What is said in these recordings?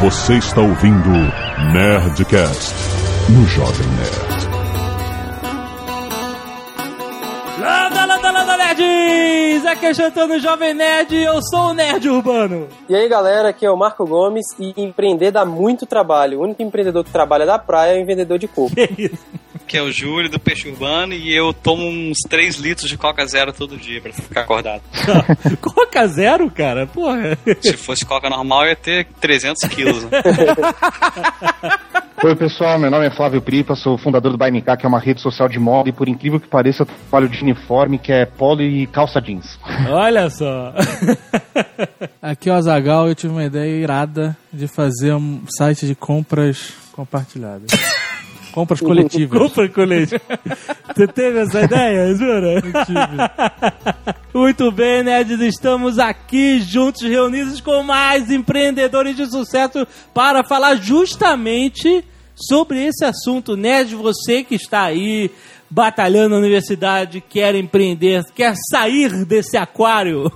Você está ouvindo Nerdcast no Jovem Nerd. Landa, landa, landa, nerds! Aqui é Chantando Jovem Nerd e eu sou o Nerd Urbano. E aí galera, aqui é o Marco Gomes e empreender dá muito trabalho. O único empreendedor que trabalha da praia é o vendedor de coco. Que isso? Que é o Júlio do Peixe Urbano e eu tomo uns 3 litros de Coca Zero todo dia pra ficar acordado. Coca zero, cara? Porra. Se fosse Coca normal, eu ia ter 300 quilos. né? Oi pessoal, meu nome é Flávio Pripa, sou fundador do BNK, que é uma rede social de moda e por incrível que pareça eu trabalho de uniforme, que é polo e calça jeans. Olha só. Aqui é o Azagal eu tive uma ideia irada de fazer um site de compras compartilhadas. Compras coletivas. Compra colete. Você teve essa ideia, jura? Muito bem, nerds, estamos aqui juntos, reunidos com mais empreendedores de sucesso para falar justamente sobre esse assunto. Nerd, você que está aí batalhando na universidade, quer empreender, quer sair desse aquário.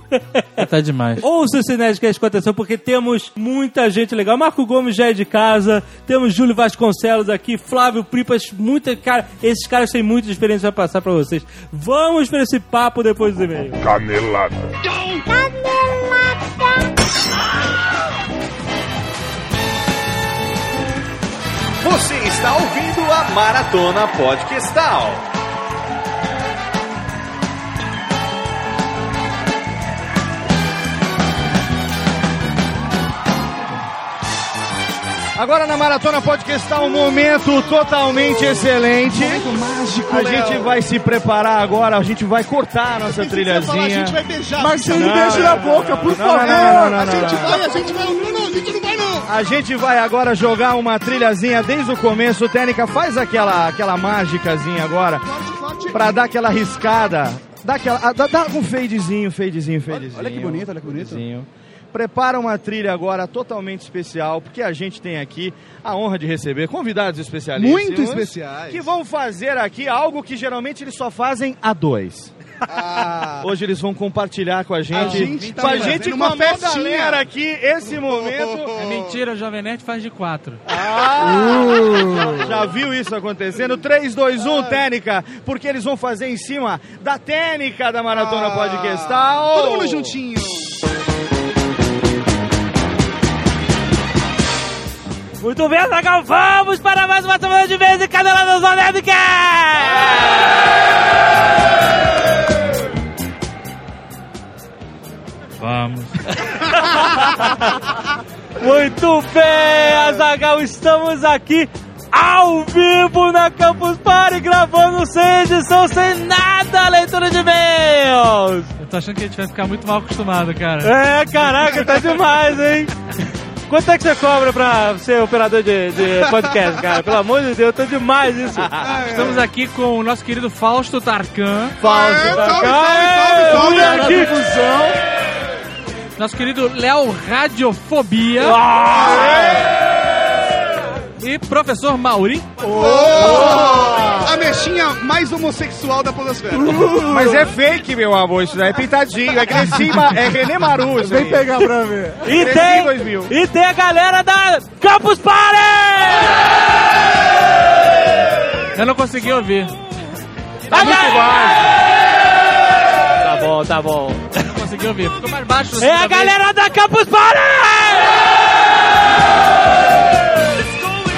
tá demais. Ouça esse Nerdcast com atenção, porque temos muita gente legal. Marco Gomes já é de casa, temos Júlio Vasconcelos aqui, Flávio Pripas, muita cara. Esses caras têm muita experiência para passar para vocês. Vamos para esse papo depois do e-mail. Canelada. Você está ouvindo a Maratona Podcastal. Agora na Maratona Podcastal um momento totalmente excelente. mágico, A gente vai se preparar agora, a gente vai cortar a nossa trilhazinha. A gente vai beijar. Marcelo, Não, beijo não, na não, boca, não, por não, favor. não, não, não, não, A gente não. vai, a gente vai. Não, não, a gente não vai, não. A gente vai agora jogar uma trilhazinha desde o começo. Técnica, faz aquela, aquela mágicazinha agora Forte, forte. pra dar aquela riscada. Dá, aquela, ah, dá, dá um fadezinho, fadezinho, fadezinho. Olha que bonito, olha que bonito. Fadezinho. Prepara uma trilha agora totalmente especial, porque a gente tem aqui a honra de receber convidados especialistas. Muito especiais. Que vão fazer aqui algo que geralmente eles só fazem a dois. Ah, Hoje eles vão compartilhar com a gente, A gente tá com a gente com uma galera aqui, esse momento. É mentira, o Jovem Nerd faz de quatro. Ah! Já viu isso acontecendo? 3, 2, 1, técnica, porque eles vão fazer em cima da técnica da Maratona Podcastal. todo mundo juntinho. Muito bem, Zagal, vamos para mais uma semana de vez em Canela do Nerdcast! Vamos. Muito bem, Azagal, estamos aqui ao vivo na Campus Party, gravando sem edição, sem nada, leitura de e-mails. Eu tô achando que a gente vai ficar muito mal acostumado, cara. É, caraca, tá demais, hein? Quanto é que você cobra pra ser operador de, de podcast, cara? Pelo amor de Deus, tá demais isso. Estamos aqui com o nosso querido Fausto Tarkan, Falso, É, tá? salve, salve, salve, salve. aqui. nosso querido Léo Radiofobia e professor Mauri. A mexinha mais homossexual da podosfera. Mas é fake, meu amor, isso daí é pintadinho, é Crescima, é René Maru. Vem pegar pra ver. E tem, 2000. e tem a galera da Campus Party! Eu não consegui ouvir. Tá muito Tá bom, tá bom. Não consegui ouvir. Ficou mais baixo. É a galera da Campus Party!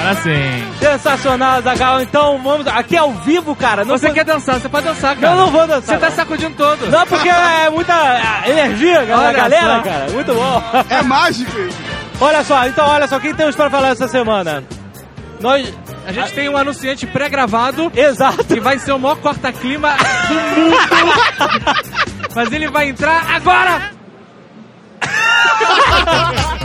Agora sim. Sensacional, Zagal. Então vamos. Aqui é ao vivo, cara. Não Você quer dançar, você pode dançar, cara. Eu não vou dançar. Você tá sacudindo todo. Não, porque é muita ah, energia galera, só. cara. Muito bom. É mágico isso. Olha só, então olha só, quem temos para falar essa semana? Nós. A gente tem um anunciante pré-gravado Exato. que vai ser o maior corta-clima do mundo. Mas ele vai entrar agora!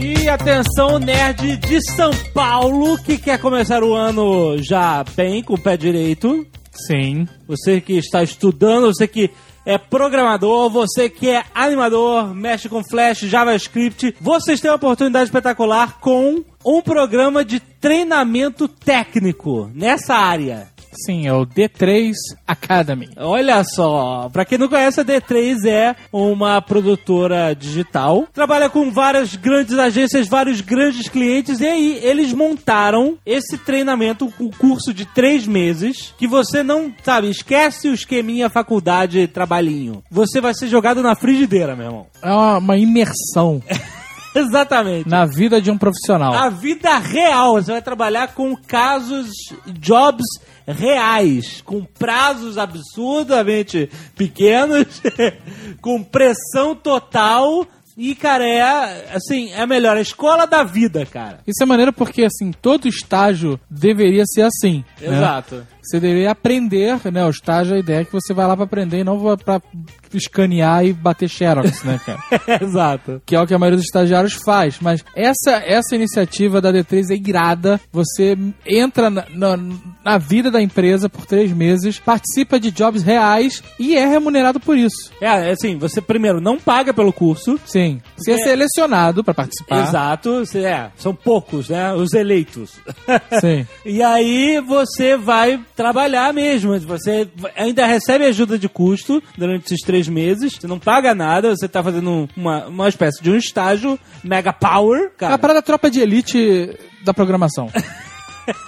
E atenção, nerd de São Paulo, que quer começar o ano já bem, com o pé direito. Sim. Você que está estudando, você que é programador, você que é animador, mexe com Flash, JavaScript, vocês têm uma oportunidade espetacular com um programa de treinamento técnico nessa área. Sim, é o D3 Academy. Olha só, pra quem não conhece, a D3 é uma produtora digital. Trabalha com várias grandes agências, vários grandes clientes. E aí, eles montaram esse treinamento, um curso de três meses, que você não, sabe, esquece o esqueminha faculdade trabalhinho. Você vai ser jogado na frigideira, meu irmão. É uma, uma imersão Exatamente. na vida de um profissional. A vida real. Você vai trabalhar com casos, jobs reais, com prazos absurdamente pequenos, com pressão total. E, cara, é assim, é a melhor, a escola da vida, cara. Isso é maneiro porque, assim, todo estágio deveria ser assim. né? Você deveria aprender, né? O estágio, a ideia é que você vai lá pra aprender e não vai pra escanear e bater xerox, né, cara? Exato. que é o que a maioria dos estagiários faz. Mas essa, essa iniciativa da D3 é irada. Você entra na, na, na vida da empresa por três meses, participa de jobs reais e é remunerado por isso. É, assim, você primeiro não paga pelo curso. Sim. Você é selecionado pra participar. Exato. Você- É, são poucos, né? Os eleitos. Sim. E aí você vai trabalhar mesmo. Você ainda recebe ajuda de custo durante esses três meses. Você não paga nada. Você tá fazendo um- uma, uma espécie de um estágio mega power, É cara. a parada tropa de elite da programação.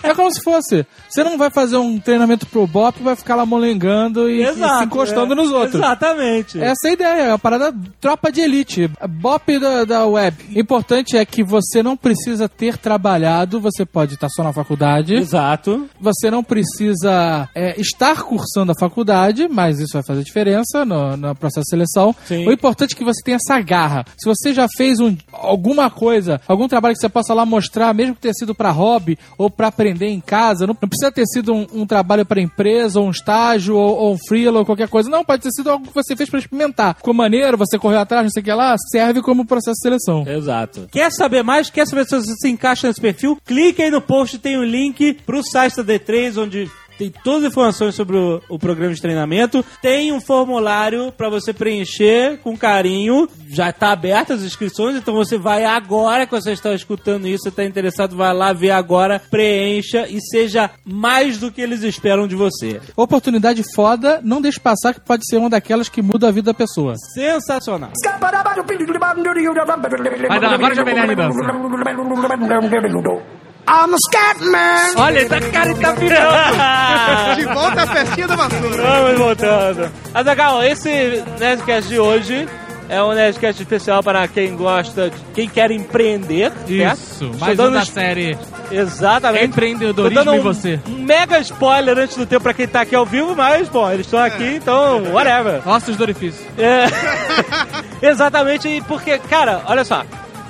É como se fosse. Você não vai fazer um treinamento pro Bop, vai ficar lá molengando e, e se encostando é. nos outros. Exatamente. Essa é a ideia, é a parada tropa de elite, bop da, da web. Importante é que você não precisa ter trabalhado, você pode estar só na faculdade, Exato. você não precisa é, estar cursando a faculdade, mas isso vai fazer diferença no, no processo de seleção. Sim. O importante é que você tenha essa garra. Se você já fez um, alguma coisa, algum trabalho que você possa lá mostrar, mesmo que tenha sido para hobby ou para aprender em casa, não, não precisa ter sido um, um trabalho para empresa, ou um estágio, ou, ou um freela, ou qualquer coisa. Não, pode ter sido algo que você fez para experimentar. Ficou maneiro, você correu atrás, não sei o que lá, serve como processo de seleção. Exato. Quer saber mais? Quer saber se você se encaixa nesse perfil? Clique aí no post, tem o link pro site da D3, onde tem todas as informações sobre o, o programa de treinamento. Tem um formulário para você preencher com carinho. Já está aberto as inscrições, então você vai agora que você está escutando isso, está interessado, vai lá ver agora, preencha e seja mais do que eles esperam de você. Oportunidade foda, não deixe passar que pode ser uma daquelas que muda a vida da pessoa. Sensacional. Vai dar, agora Jovem Nerd dança. I'm a Scatman! Olha, ele tá, cara, ele tá virando. De volta à festinha da vassoura. Vamos voltando. Azaghal, esse Nerdcast de hoje é um Nerdcast especial para quem gosta, de, quem quer empreender. certo? Isso, Estou mais um dando da es- série Exatamente. Empreendedorismo e um, você. Um mega spoiler antes do tempo pra quem tá aqui ao vivo, mas, bom, eles estão aqui, então, whatever. Ossos do orifício. É. Exatamente, e porque, cara, olha só,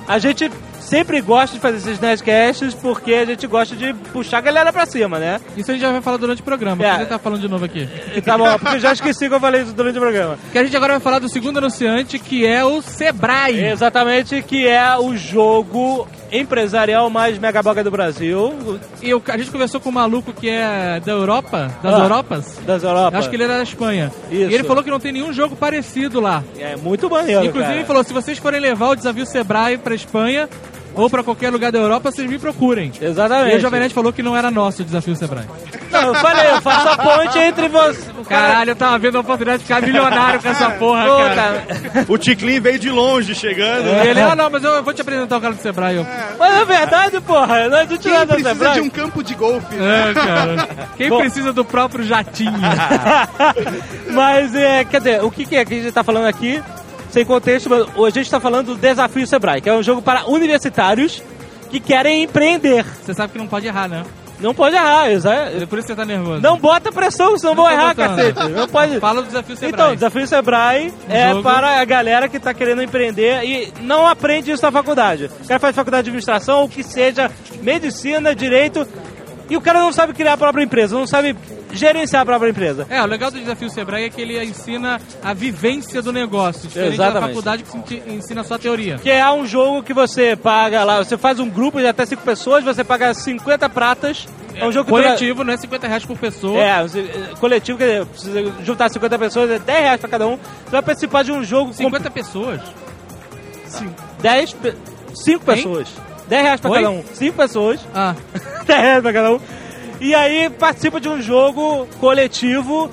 a gente sempre gosta de fazer esses Nerdcasts porque a gente gosta de puxar a galera pra cima, né? Isso a gente já vai falar durante o programa. É. É. Você tá falando de novo aqui. Tá bom, porque eu já esqueci que eu falei isso durante o programa. Que a gente agora vai falar do segundo anunciante, que é o Sebrae. Exatamente, que é o jogo empresarial mais megaboga do Brasil, E o- a gente conversou com um maluco que é da Europa, das Ah. Europas. das Europas. Eu acho que ele era da Espanha. Isso. E ele falou que não tem nenhum jogo parecido lá. É muito maneiro, Inclusive, cara. ele falou: se vocês forem levar o desafio Sebrae pra Espanha ou pra qualquer lugar da Europa, vocês me procurem. Exatamente. E o Jovem Nerd falou que não era nosso o desafio Sebrae. Não, eu falei, eu faço a ponte entre você... o cara- Caralho, eu tava vendo a oportunidade de ficar milionário com essa porra, Pô, cara. cara. O Ticlin veio de longe chegando. E ele, ah, não, mas eu vou te apresentar o cara do Sebrae. Eu, Mas é verdade, porra. Não adianta Quem nada precisa Sebrae. de um campo de golfe? é, cara. Quem Bom. precisa do próprio jatinho? Mas, é, quer dizer, o que, que é que a gente tá falando aqui? Sem contexto, mas a gente tá falando do Desafio Sebrae, que é um jogo para universitários que querem empreender. Você sabe que não pode errar, né? Não pode errar, É por isso que você tá nervoso. Não bota pressão, senão Não vão errar, botando. cacete. Não pode. Fala do desafio Sebrae. Então, o Desafio Sebrae é jogo. para a galera que tá querendo empreender e não aprende isso na faculdade. O cara faz faculdade de administração ou que seja medicina, direito, e o cara não sabe criar a própria empresa, não sabe gerenciar a própria empresa. É, o legal do desafio Sebrae é que ele ensina a vivência do negócio, diferente da Exatamente. faculdade que ensina só a teoria. Que é um jogo que você paga lá, você faz um grupo de até 5 pessoas, você paga 50 pratas. É um jogo que dura- Coletivo, não é 50 reais por pessoa. É, é, coletivo, quer dizer, precisa juntar 50 pessoas, é 10 reais pra cada um. Você vai participar de um jogo com 50 pessoas? 10, 5 pessoas. 10 reais pra Oi? cada um. 5 pessoas, Ah, 10 reais pra cada um. E aí participa de um jogo coletivo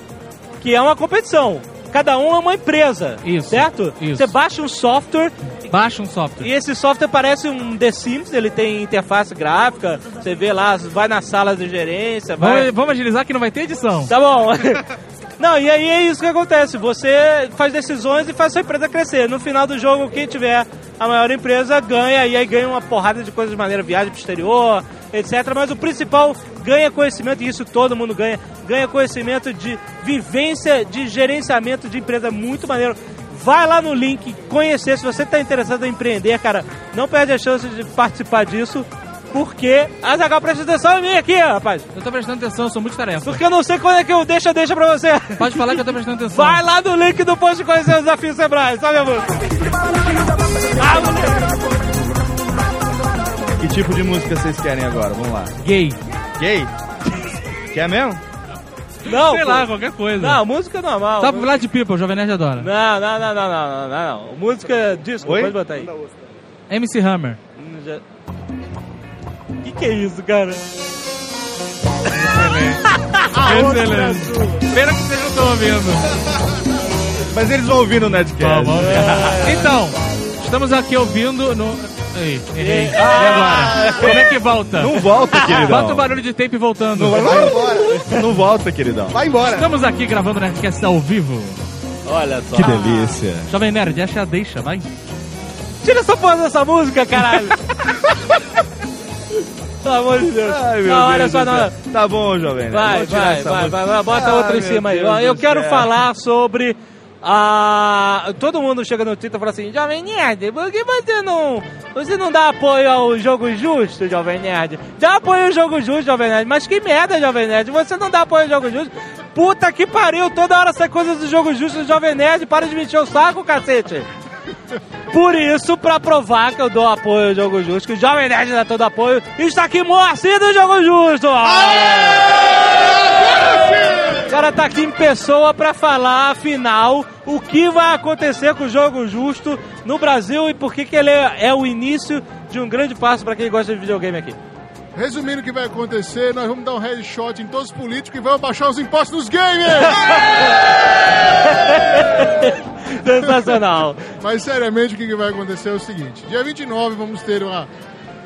que é uma competição. Cada um é uma empresa. Isso, Certo? isso. Você baixa um software Baixa um software. e esse software parece um The Sims, ele tem interface gráfica, você vê lá, vai na sala de gerência, vai... Vamos, vamos agilizar que não vai ter edição. Tá bom. Não, e aí é isso que acontece. Você faz decisões e faz sua empresa crescer. No final do jogo, quem tiver a maior empresa ganha, e aí ganha uma porrada de coisas de maneira, viagem pro exterior, etc. Mas o principal ganha conhecimento, e isso todo mundo ganha, ganha conhecimento de vivência, de gerenciamento de empresa muito maneiro. Vai lá no link, conhecer, se você está interessado em empreender, cara, não perde a chance de participar disso, porque... Ah, Zagal, presta atenção em mim aqui, rapaz. Eu tô prestando atenção, eu sou muito tarefa. Porque eu não sei quando é que eu deixa, deixa pra você. Pode falar que eu tô prestando atenção. Vai lá no link do post conhecer o desafio Sebrae, sabe, amor? Ah, moleque. Que tipo de música vocês querem agora? Vamos lá. Gay. Gay? Quer mesmo? Não, Sei pô. lá, qualquer coisa. Não, música normal. Top Vlad People, Jovem Nerd adora. Não, não, não, não, não, não, não, não. Música disco, Oi? pode botar aí. MC Hammer. Hum, já- Que é isso, cara? Excelente. Pena que vocês não estão ouvindo. Mas eles vão ouvir no Nerdcast. Então, estamos aqui ouvindo no... Ei, errei. E agora? Como é que volta? Não volta, queridão. Bota o barulho de tape voltando. Vai embora. Não volta, queridão. Vai embora. Estamos aqui gravando o Nerdcast ao vivo. Olha só. Que delícia. Jovem Nerd, acha a deixa, vai. Tira essa porra dessa música, caralho. Pelo amor de Deus. Ai, meu não, olha Deus só, do não. Tá bom, jovem. Vai, vai, vai, vai, vai, bota Ai, outra em meu cima aí. Deus Ó, Eu quero céu. falar sobre a. Todo mundo chega no Twitter e fala assim: Jovem Nerd, por que você não. Você não dá apoio ao jogo justo, Jovem Nerd? Dá apoio ao jogo justo, Jovem Nerd. Mas que merda, Jovem Nerd. Você não dá apoio ao jogo justo. Puta que pariu, toda hora sai coisa do jogo justo do Jovem Nerd. Para de me encher o saco, cacete. Por isso, pra provar que eu dou apoio ao Jogo Justo, que o Jovem Nerd dá todo apoio, está aqui Moacir do Jogo Justo! O cara tá aqui em pessoa pra falar, afinal, o que vai acontecer com o Jogo Justo no Brasil e por que, que ele é, é o início de um grande passo pra quem gosta de videogame aqui. Resumindo o que vai acontecer, nós vamos dar um headshot em todos os políticos e vamos baixar os impostos dos gamers! Sensacional. Mas seriamente o que vai acontecer é o seguinte: dia 29 vamos ter uma,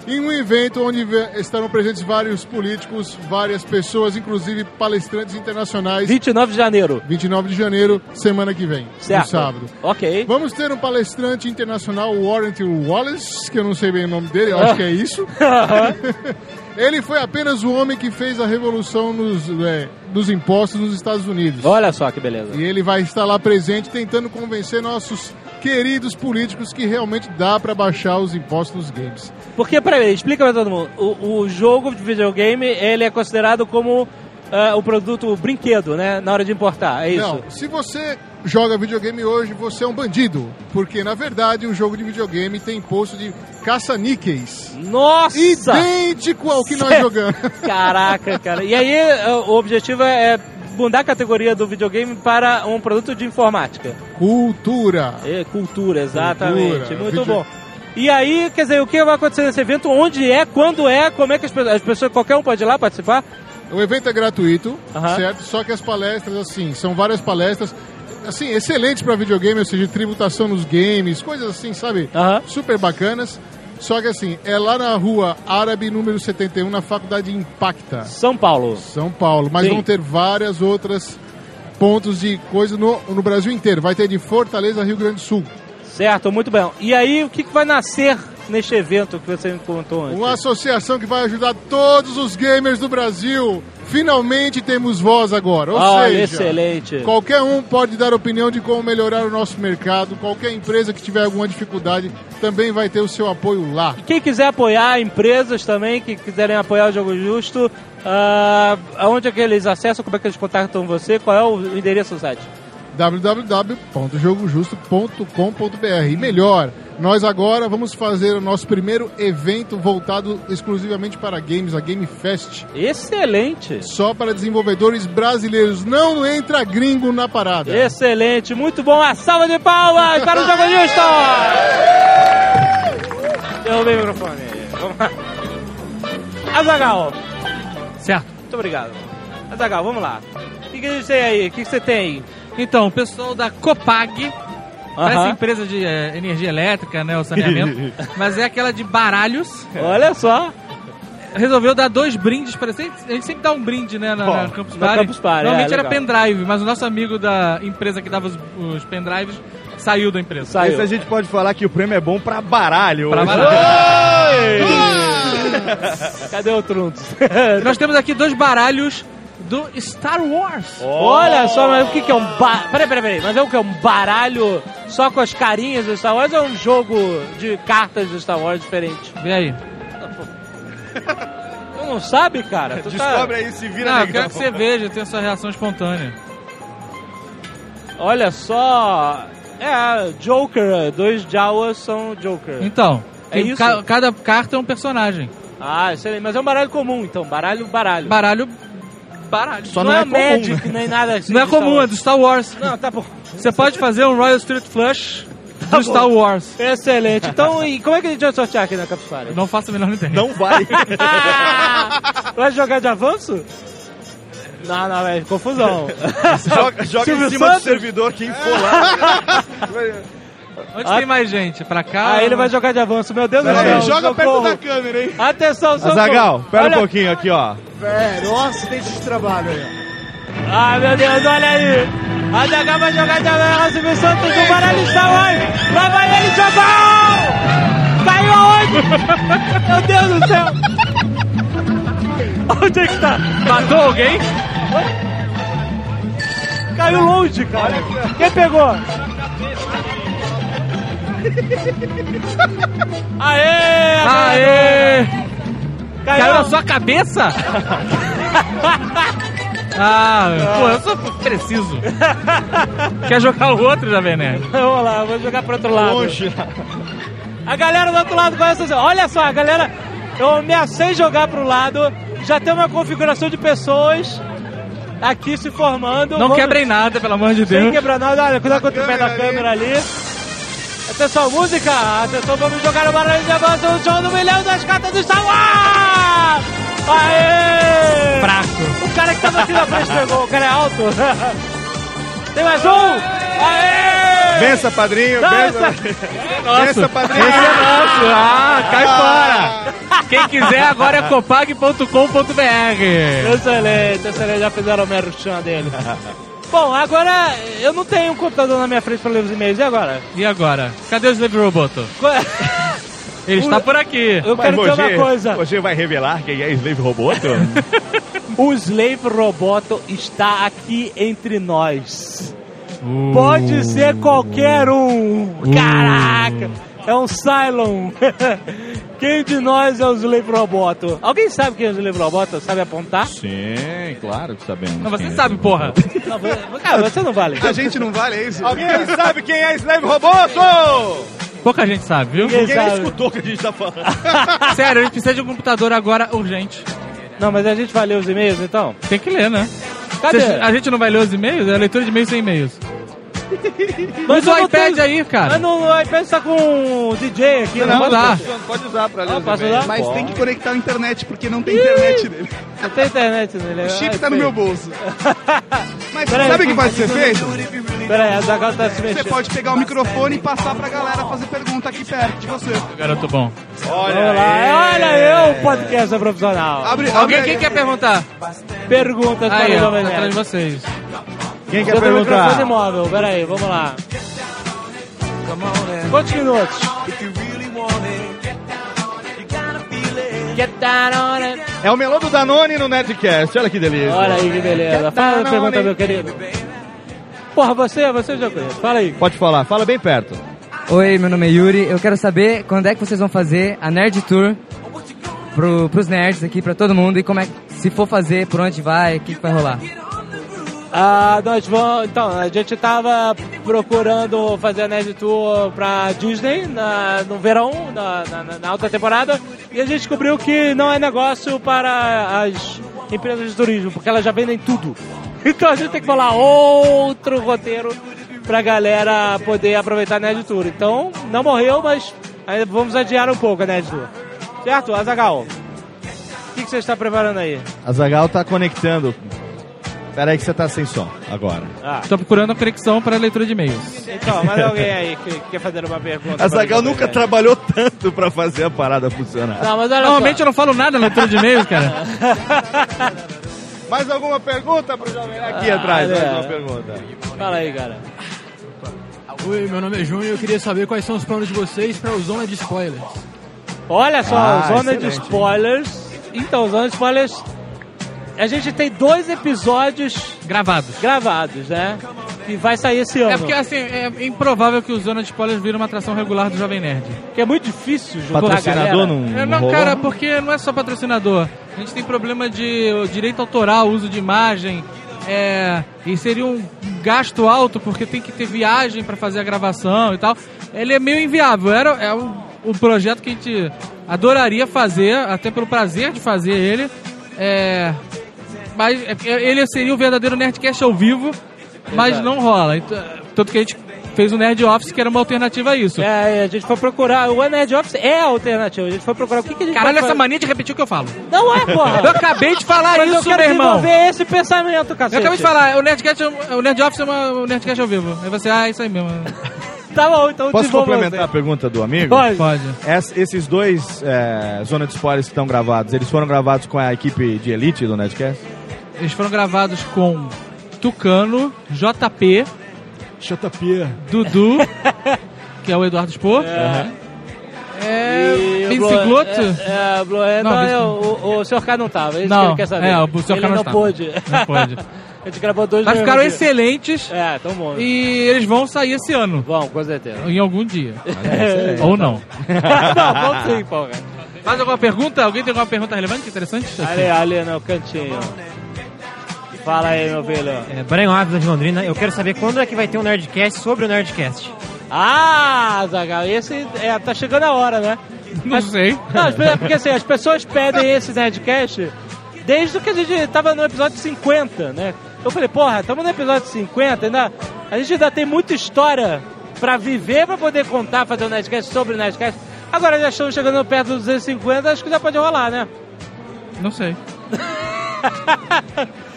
em um evento onde estarão presentes vários políticos, várias pessoas, inclusive palestrantes internacionais. 29 de janeiro. 29 de janeiro, semana que vem, Certo. no sábado. Ok. Vamos ter um palestrante internacional, Warren Wallace, que eu não sei bem o nome dele, eu acho que é isso. Ele foi apenas o homem que fez a revolução nos, é, dos impostos nos Estados Unidos. Olha só que beleza. E ele vai estar lá presente tentando convencer nossos queridos políticos que realmente dá pra baixar os impostos nos games. Porque, peraí, explica pra todo mundo. O, o jogo de videogame, ele é considerado como ah, o produto brinquedo, né? Na hora de importar, é isso? Não, se você joga videogame hoje, você é um bandido. Porque, na verdade, o jogo de videogame tem imposto de caça-níqueis. Nossa! Idêntico ao que nós jogamos. Caraca, cara. E aí, ah, o objetivo é mudar a categoria do videogame para um produto de informática. Cultura. É, cultura, exatamente. Cultura. Muito Video- bom. E aí, quer dizer, o que vai acontecer nesse evento? Onde é? Quando é? Como é que as pessoas, as pessoas qualquer um pode ir lá participar? O evento é gratuito, certo? Só que as palestras, assim, são várias palestras, assim, excelentes pra videogame, ou seja, tributação nos games, coisas assim, sabe? Super bacanas. Só que assim, é lá na rua Árabe número 71, na faculdade Impacta, São Paulo. São Paulo. Mas Sim. vão ter várias outras pontos de coisa no, no Brasil inteiro. Vai ter de Fortaleza, Rio Grande do Sul. Certo, muito bem. E aí, o que, que vai nascer neste evento que você me contou antes? Uma associação que vai ajudar todos os gamers do Brasil. Finalmente temos voz agora. Ou Olha, seja, excelente. Qualquer um pode dar opinião de como melhorar o nosso mercado. Qualquer empresa que tiver alguma dificuldade também vai ter o seu apoio lá. Quem quiser apoiar, empresas também que quiserem apoiar o Jogo Justo, ah, aonde é que eles acessam? Como é que eles contatam você? Qual é o endereço do site? www.jogojusto.com.br. E melhor, nós agora vamos fazer o nosso primeiro evento voltado exclusivamente para games, a Game Fest. Excelente. Só para desenvolvedores brasileiros. Não entra gringo na parada. Excelente, muito bom. A salva de palmas para o Jogo Justo! Derrubei o microfone. Vamos lá. Azagal, Certo. Muito obrigado. Azagal, vamos lá. O que, que a gente tem aí? O que, que você tem aí? Então, o pessoal da Copag, parece empresa de eh, energia elétrica, né, o saneamento, mas é aquela de baralhos, Olha só. resolveu dar dois brindes para. A gente sempre dá um brinde, né, na, na Campus no Party. Campus Party, Normalmente é, era legal. pendrive, mas o nosso amigo da empresa que dava os, os pendrives saiu da empresa. Saiu. Esse a gente pode falar que o prêmio é bom pra baralho. Pra hoje. baralho. Cadê o Truntos? Nós temos aqui dois baralhos do Star Wars. Olha só, mas o que, que é um ba... Peraí, peraí, peraí. Mas é o que? Um baralho só com as carinhas do Star Wars ou é um jogo de cartas do Star Wars diferente? Vê aí. Tu não sabe, cara? Tu tá- Descobre aí, se vira Não, eu quero que você veja, tenha sua reação espontânea. Olha só. É, Joker. Dois Jawas são Joker. Então, É tem isso? ca- cada carta é um personagem. Ah, excelente. Mas é um baralho comum, então. Baralho, baralho. Baralho. Baralho. Só não, não é, é comum, Magic, nem nada assim. Não é Star comum, é do Star Wars. Não, tá bom. Você pode fazer um Royal Street Flush do bom. Star Wars. Excelente. Então, e como é que a gente vai sortear aqui na Campus Party? Não faço a menor ideia. Não vai. vai jogar de avanço? Não, não, é confusão. joga joga em cima Santos? do servidor, quem for lá. Onde Ah. tem mais gente? Pra cá? Aí ele vai jogar de avanço. Meu Deus do céu. Joga perto socorro. da câmera, hein? Atenção, socorro. Azagal, pera Olha- um pouquinho aqui, ó. Velho, nossa, tem esse trabalho aí. Ai, meu Deus, olha aí. Azagal vai jogar de avanço. Silvio Santos do baralho está onde? Lá vai ele, jogou! Caiu aonde? Meu Deus do céu. Onde é que tá? Matou alguém? Caiu longe, cara. Quem pegou? Aê! Aê! Caiu, Caiu na sua cabeça? ah, pô, eu sou preciso. Quer jogar o outro, Jovem Nerd? Vamos lá, vou jogar pro outro lado. Longe. A galera do outro lado conhece assim. Olha só, a galera. Eu ameacei jogar pro lado. Já tem uma configuração de pessoas aqui se formando. Não Vamos- quebrem nada, pelo amor de Deus. quebrar nada. Olha, cuidado com o pé da câmera câmera ali. Atenção, música! Atenção, vamos jogar o barulho de avanço. O show do milhão das cartas do Star Wars! Aê! Fraco. O cara que tava aqui na frente pegou. O cara é alto. Tem mais um! Aê! Bença, padrinho. Bença, bença padrinho. Esse é nosso. Ah, cai fora. Quem quiser agora é copag.com.br. Excelente, excelente. Já fizeram o merchan dele. Bom, agora eu não tenho um computador na minha frente para ler os e-mails. E agora? E agora? Cadê o Slave Roboto? Ele está por aqui. Eu quero dizer uma coisa. você vai revelar quem é Slave Roboto? O Slave Roboto está aqui entre nós. Pode ser qualquer um. Caraca! É um Cylon. Quem de nós é o Slave Roboto? Alguém sabe quem é o Slave Roboto? Sabe apontar? Sim, claro que sabemos. Não, você quem é sabe, esse porra. Não, você- cara, você não vale. A gente não vale, é isso? Alguém sabe quem é Slave Roboto? Pouca gente sabe, viu? Ninguém Ninguém sabe. escutou o que a gente tá falando. Sério, a gente precisa de um computador agora urgente. Não, mas a gente vai ler os e-mails então? Tem que ler, né? Cadê? Cês- a gente não vai ler os e-mails? É a leitura de e-mails sem e-mails. Mas o iPad tenho- aí, cara. Mas no iPad tá com o DJ aqui, Não, não, não pode- dá. Pode usar pra ler Ah, posso usar? Mas tem que conectar a internet, porque não tem internet nele. Não tem internet nele. O chip tá no meu bolso. Mas Peraí, sabe o que pode ser feito? Pera aí, a Zagal tá se Você mexendo. pode pegar o microfone e passar pra galera fazer pergunta aqui perto de você. Garoto bom. Olha Vamos lá, olha eu, podcast profissional. Abre, Alguém abre quem aí. quer perguntar? Perguntas para Aí, Jovem atrás de vocês. Quem quer o microfone perguntar? móvel, pera aí, vamos lá. Quantos minutos? Get down on it. É o melô do Danone no Nerdcast. Olha que delícia. Olha aí que beleza. Fala a pergunta, meu querido. Porra, você, você já conhece. Fala aí. Pode falar, fala bem perto. Oi, meu nome é Yuri. Eu quero saber quando é que vocês vão fazer a Nerd Tour pro, pros nerds aqui, pra todo mundo. E como é que, se for fazer, por onde vai, o que, que vai rolar? Ah, nós vamos. Então, a gente tava procurando fazer a Nerd Tour pra Disney na, no verão, na, na- na alta temporada, e a gente descobriu que não é negócio para as empresas de turismo, porque elas já vendem tudo. Então a gente tem que falar outro roteiro pra galera poder aproveitar a Nerd Tour. Então, não morreu, mas ainda vamos adiar um pouco a Nerd Tour. Certo, Azagal? O que, que você está preparando aí? A Zagal tá conectando. Pera aí que você tá sem som agora. Ah, Tô procurando a conexão para a leitura de e-mails. então, mas alguém aí que quer fazer uma pergunta? A Zagal para nunca trabalhou tanto pra fazer a parada funcionar. Não, mas Normalmente só. eu não falo nada na leitura de e-mails, cara. Mais alguma pergunta pro Jovem? Aqui Ah, atrás, mais é. uma pergunta. Fala aí, cara. Oi, meu nome é Júnior e eu queria saber quais são os planos de vocês para o Zona de Spoilers. Olha só, Ah, zona de excelente. spoilers. Então, zona de spoilers. A gente tem dois episódios Gravados. gravados, né? Que vai sair esse ano. É porque, assim, é improvável que o Zona de Spoilers vire uma atração regular do Jovem Nerd. Que é muito difícil juntar Patrocinador não, É, não não, rolou? cara, porque não é só patrocinador. A gente tem problema de direito autoral, uso de imagem. É, e seria um gasto alto porque tem que ter viagem pra fazer a gravação e tal. Ele é meio inviável. Era é um, um projeto que a gente adoraria fazer, até pelo prazer de fazer ele. É, mas é, ele seria o verdadeiro Nerdcast ao vivo, mas Exato. não rola. Então, Tanto que a gente fez o Nerd Office, que era uma alternativa a isso. É, a gente foi procurar. O Nerd Office é a alternativa. A gente foi procurar o que, que a gente Caralho, essa fazer. mania de repetir o que eu falo. Não é, porra! Eu acabei de falar Mas eu isso, quero meu irmão. desenvolver esse pensamento, Eu cacete. acabei de falar, o Nerdcast, é o Nerd Office é uma, o Nerdcast ao vivo. Aí você, ah, é isso aí mesmo. Tá bom, então Posso complementar a pergunta do amigo? Pode. Pode. Es- esses dois é, Zona de Spoilers que estão gravados, eles foram gravados com a equipe de elite do Nerdcast? Eles foram gravados com Tucano, JP, JP. Dudu, que é o Eduardo Spor. É. É. E o Vince Glotto. É, é, Blo- é, Não, não, é, o, o Sr. K não tava, é isso Não, que ele quer saber. é, o Sr. K ele não não estava. pôde. Não pôde. A gente gravou dois Mas ficaram excelentes É, tão bom. e eles vão sair esse ano. Vamos, com certeza. Em algum dia. excelente. Ou não. não, vamos sim. Mais alguma pergunta? Alguém tem alguma pergunta relevante, interessante? Ali, ali no cantinho. Fala aí, meu filho. É, Brian Ávila de Londrina, eu quero saber quando é que vai ter um Nerdcast sobre o Nerdcast. Ah, Zagal, esse é, tá chegando a hora, né? Não sei. Não, porque assim, as pessoas pedem esse Nerdcast desde que a gente tava no episódio 50, né? Eu falei, porra, estamos no episódio 50, ainda, a gente ainda tem muita história pra viver, pra poder contar, fazer um Nerdcast sobre o Nerdcast. Agora já estamos chegando perto dos 250, acho que já pode rolar, né? Não sei.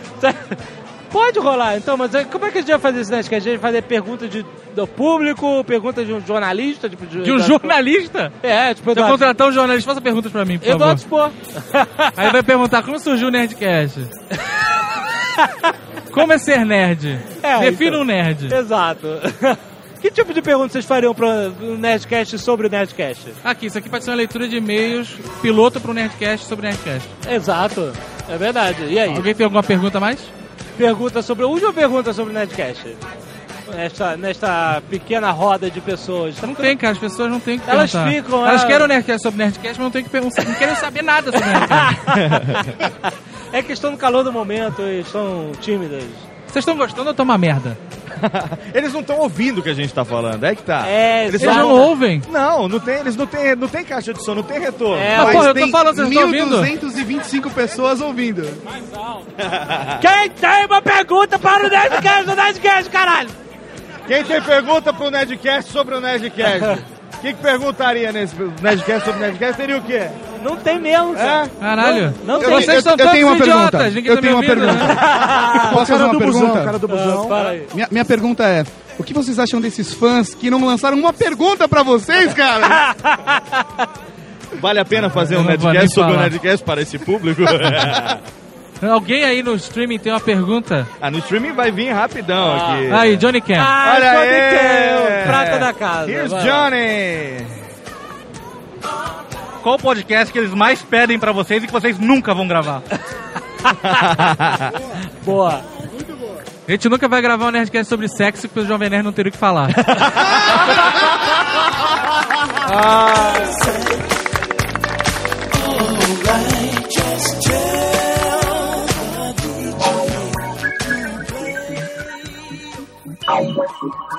Pode rolar, então, mas aí, como é que a gente vai fazer esse Nerdcast? A gente vai fazer perguntas de, do público, perguntas de um jornalista, tipo... De um jornalista? É, tipo... Se eu Eduardo- contratar um jornalista, faça perguntas pra mim, por Eduardo favor. Spor. Aí vai perguntar como surgiu o Nerdcast. como é ser nerd? É, Defina então. um nerd. Exato. Que tipo de pergunta vocês fariam para um Nerdcast sobre o Nerdcast? Aqui, isso aqui pode ser uma leitura de e-mails piloto pro Nerdcast sobre o Nerdcast. Exato. É verdade. E aí? Alguém tem alguma pergunta mais? Pergunta sobre... Última pergunta sobre o Nerdcast. Nesta, nesta pequena roda de pessoas. Não tem, cara, as pessoas não têm que Elas perguntar. ficam, Elas querem o Nerdcast sobre Nerdcast, mas não, tem que perguntar, não querem saber nada sobre Nerdcast. É que estão no calor do momento e estão tímidas. Vocês estão gostando ou estão uma merda? Eles não estão ouvindo o que a gente tá falando, é que tá. É, eles não ouvem? Não, não tem, eles não tem, não tem caixa de som, não tem retorno. É, Mas, mas porra, eu tô falando, vocês estão ouvindo? 1.225 pessoas ouvindo. Quem tem uma pergunta para o Nerdcast do Nerdcast, caralho? Quem tem pergunta pro Nerdcast sobre o Nerdcast? O que, que perguntaria nesse Nerdcast sobre o Nerdcast? Seria o quê? Não tem mesmo, cara. Caralho. Não, não Eu- tem. Vocês são eu todos tenho uma idiotas, pergunta. ninguém Eu tá tenho uma ouvindo, pergunta. né? Posso fazer uma pergunta? cara do Ah, fala aí. Minha, minha pergunta é: o que vocês acham desses fãs que não lançaram uma pergunta pra vocês, cara? Vale a pena fazer Eu um Nerdcast sobre o. Nerdcast para esse público? Alguém aí no streaming tem uma pergunta? ah, no streaming vai vir rapidão aqui. Aí, Johnny Cam. Ah, Olha Johnny aí! Cam, prata da casa. Here's. Johnny! Qual o podcast que eles mais pedem pra vocês e que vocês nunca vão gravar? Boa. A gente nunca vai gravar um Nerdcast sobre sexo porque o Jovem Nerd não teria o que falar.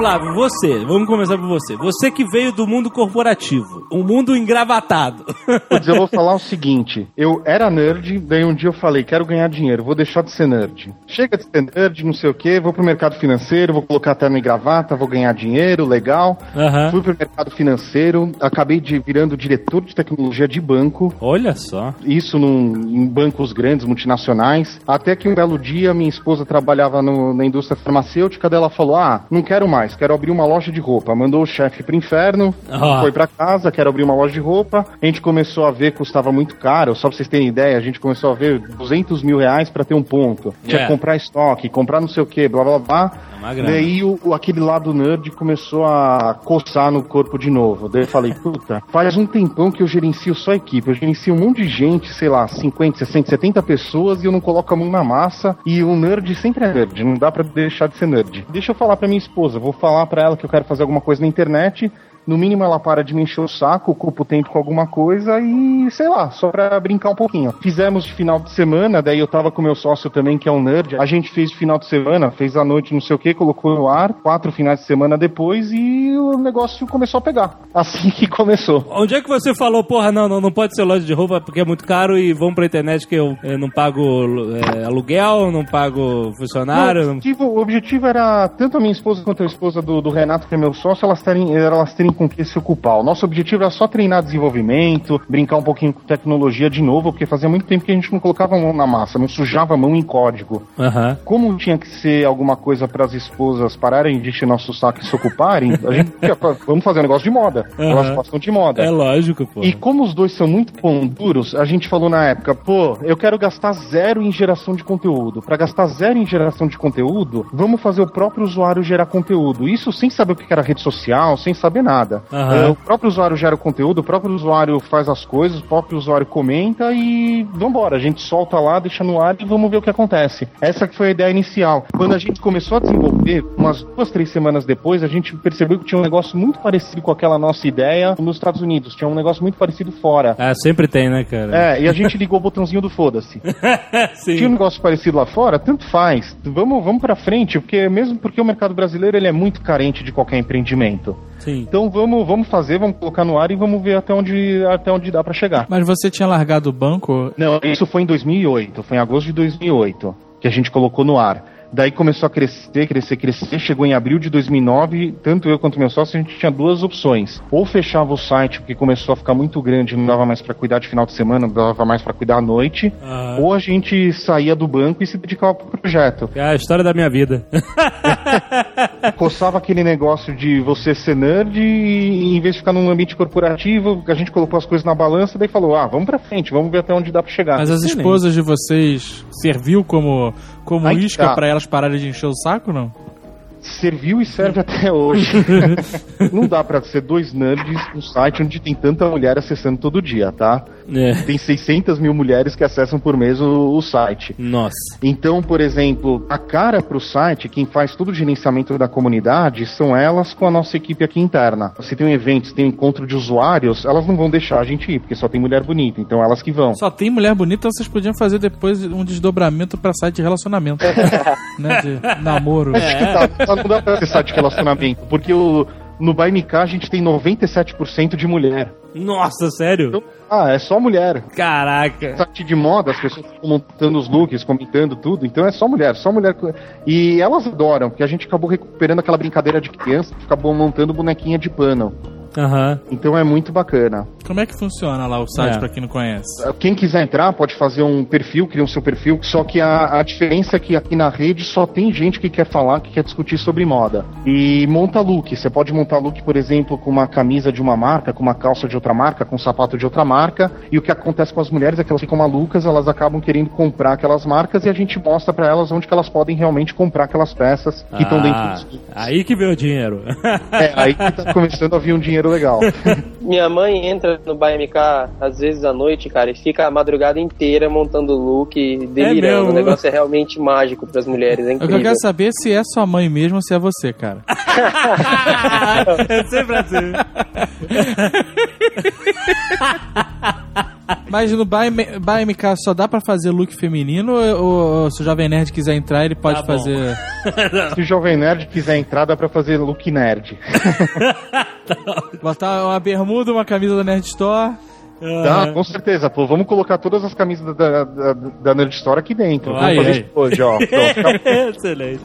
Flávio, você, vamos começar por você. Você que veio do mundo corporativo, um mundo engravatado. Putz, eu vou falar o seguinte: eu era nerd, daí um dia eu falei, quero ganhar dinheiro, vou deixar de ser nerd. Chega de ser nerd, não sei o quê, vou pro mercado financeiro, vou colocar terno e gravata, vou ganhar dinheiro, legal. Aham. Fui pro mercado financeiro, acabei de virando diretor de tecnologia de banco. Olha só. Isso num, em bancos grandes, multinacionais. Até que um belo dia, minha esposa trabalhava no- na indústria farmacêutica, dela falou: Ah, não quero mais, quero abrir uma loja de roupa. Mandou o chefe pro inferno, Ah. foi pra casa, quero abrir uma loja de roupa. A gente começou a ver, custava muito caro, só pra vocês terem ideia, a gente começou a ver 200 mil reais pra ter um ponto. Tinha É. que comprar estoque, comprar não sei o que, blá blá blá. Uma grana. Daí o, o- aquele lado nerd começou a coçar no corpo de novo. Daí eu falei, puta, faz um tempão que eu gerencio só equipe. Eu gerencio um monte de gente, sei lá, 50, 60, 70 pessoas e eu não coloco a mão na massa. E o nerd sempre é nerd, não dá pra deixar de ser nerd. Deixa eu falar pra minha esposa, vou falar pra ela que eu quero fazer alguma coisa na internet. No mínimo ela para de me encher o saco, ocupa o tempo com alguma coisa e, sei lá, só pra brincar um pouquinho. Fizemos de final de semana, daí eu tava com meu sócio também, que é um nerd. A gente fez de final de semana, fez à noite não sei o que, colocou no ar, quatro finais de semana depois e o negócio começou a pegar. Assim que começou. Onde é que você falou, porra, não, não, não pode ser loja de roupa porque é muito caro e vamos pra internet que eu, eh, não pago eh, aluguel, não pago funcionário. Não, o, objetivo, o objetivo era tanto a minha esposa quanto a esposa do, do Renato, que é meu sócio, elas terem, elas terem com que se ocupar. O nosso objetivo era só treinar desenvolvimento, brincar um pouquinho com tecnologia de novo, porque fazia muito tempo que a gente não colocava a mão na massa, não sujava a mão em código. Aham. Como tinha que ser alguma coisa para as esposas pararem de encher nosso saco e se ocuparem, a gente vamos fazer um negócio de moda. Aham. Elas gostam de moda. É lógico, pô. E como os dois são muito pão duros, a gente falou na época, pô, eu quero gastar zero em geração de conteúdo. Pra gastar zero em geração de conteúdo, vamos fazer o próprio usuário gerar conteúdo. Isso sem saber o que era rede social, sem saber nada. Aham. É, o próprio usuário gera o conteúdo, o próprio usuário faz as coisas, o próprio usuário comenta e vambora. A gente solta lá, deixa no ar e vamos ver o que acontece. Essa que foi a ideia inicial. Quando a gente começou a desenvolver, umas duas, três semanas depois, a gente percebeu que tinha um negócio muito parecido com aquela nossa ideia nos Estados Unidos. Tinha um negócio muito parecido fora. Ah, sempre tem, né, cara? É, e a gente ligou o botãozinho do foda-se. Tinha um negócio parecido lá fora, tanto faz. Vamos, vamos pra frente, porque mesmo porque o mercado brasileiro ele é muito carente de qualquer empreendimento. Sim. Então vamos, vamos fazer, vamos colocar no ar e vamos ver até onde, até onde dá pra chegar. Mas você tinha largado o banco? Não, isso foi em 2008, foi em agosto de 2008 que a gente colocou no ar. Daí começou a crescer, crescer, crescer. Chegou em abril de 2009, tanto eu quanto meu sócio, a gente tinha duas opções. Ou fechava o site, porque começou a ficar muito grande, não dava mais pra cuidar de final de semana, não dava mais pra cuidar à noite. Aham. Ou a gente saía do banco e se dedicava pro projeto. É a história da minha vida. Coçava aquele negócio de você ser nerd e em vez de ficar num ambiente corporativo, a gente colocou as coisas na balança, daí falou, ah, vamos pra frente, vamos ver até onde dá pra chegar. Mas as esposas de vocês serviu como, como que isca tá. pra elas pararem de encher o saco, não? Serviu e serve até hoje. não dá pra ser dois nerds no site onde tem tanta mulher acessando todo dia, tá? É. Tem 600 mil mulheres que acessam por mês o, o site. Nossa. Então, por exemplo, a cara pro site, quem faz todo o gerenciamento da comunidade são elas com a nossa equipe aqui interna. Se tem um evento, se tem um encontro de usuários, elas não vão deixar a gente ir, porque só tem mulher bonita, então elas que vão. Só tem mulher bonita, vocês podiam fazer depois um desdobramento pra site de relacionamento. né? De namoro. Mas que tá, não dá pra site de relacionamento, porque o, no Buy Me a gente tem 97% de mulher. Nossa, sério? Ah, é só mulher. Caraca. Site de moda, as pessoas ficam montando os looks, comentando tudo, então é só mulher, só mulher. E elas adoram, porque a gente acabou recuperando aquela brincadeira de criança, que acabou montando bonequinha de pano. Aham. Então é muito bacana. Como é que funciona lá o site É. pra quem não conhece? Quem quiser entrar pode fazer um perfil, criar o seu perfil, só que a, a diferença é que aqui na rede só tem gente que quer falar, que quer discutir sobre moda. E monta look. Você pode montar look, por exemplo, com uma camisa de uma marca, com uma calça de outra marca, com um sapato de outra marca. E o que acontece com as mulheres é que elas ficam malucas, elas acabam querendo comprar aquelas marcas e a gente mostra pra elas onde que elas podem realmente comprar aquelas peças que estão dentro Ah, dos looks. Aí que veio o dinheiro. É, aí que tá começando a vir um dinheiro legal. Minha mãe entra no BMK às vezes à noite, cara, e fica a madrugada inteira montando look, delirando. mesmo? o negócio é realmente mágico pras mulheres, é que eu incrível. quero saber é se é sua mãe mesmo ou se é você, cara. é sempre assim. Mas no Buy, Buy MK só dá pra fazer look feminino ou, ou se o Jovem Nerd quiser entrar, ele pode Tá fazer. Se o Jovem Nerd quiser entrar, dá pra fazer look nerd. Botar uma bermuda, uma camisa da Nerd Store. Tá, com certeza, pô. Vamos colocar todas as camisas da, da, da Nerd Store aqui dentro. Vamos fazer isso hoje, ó. Pronto, tá Excelente.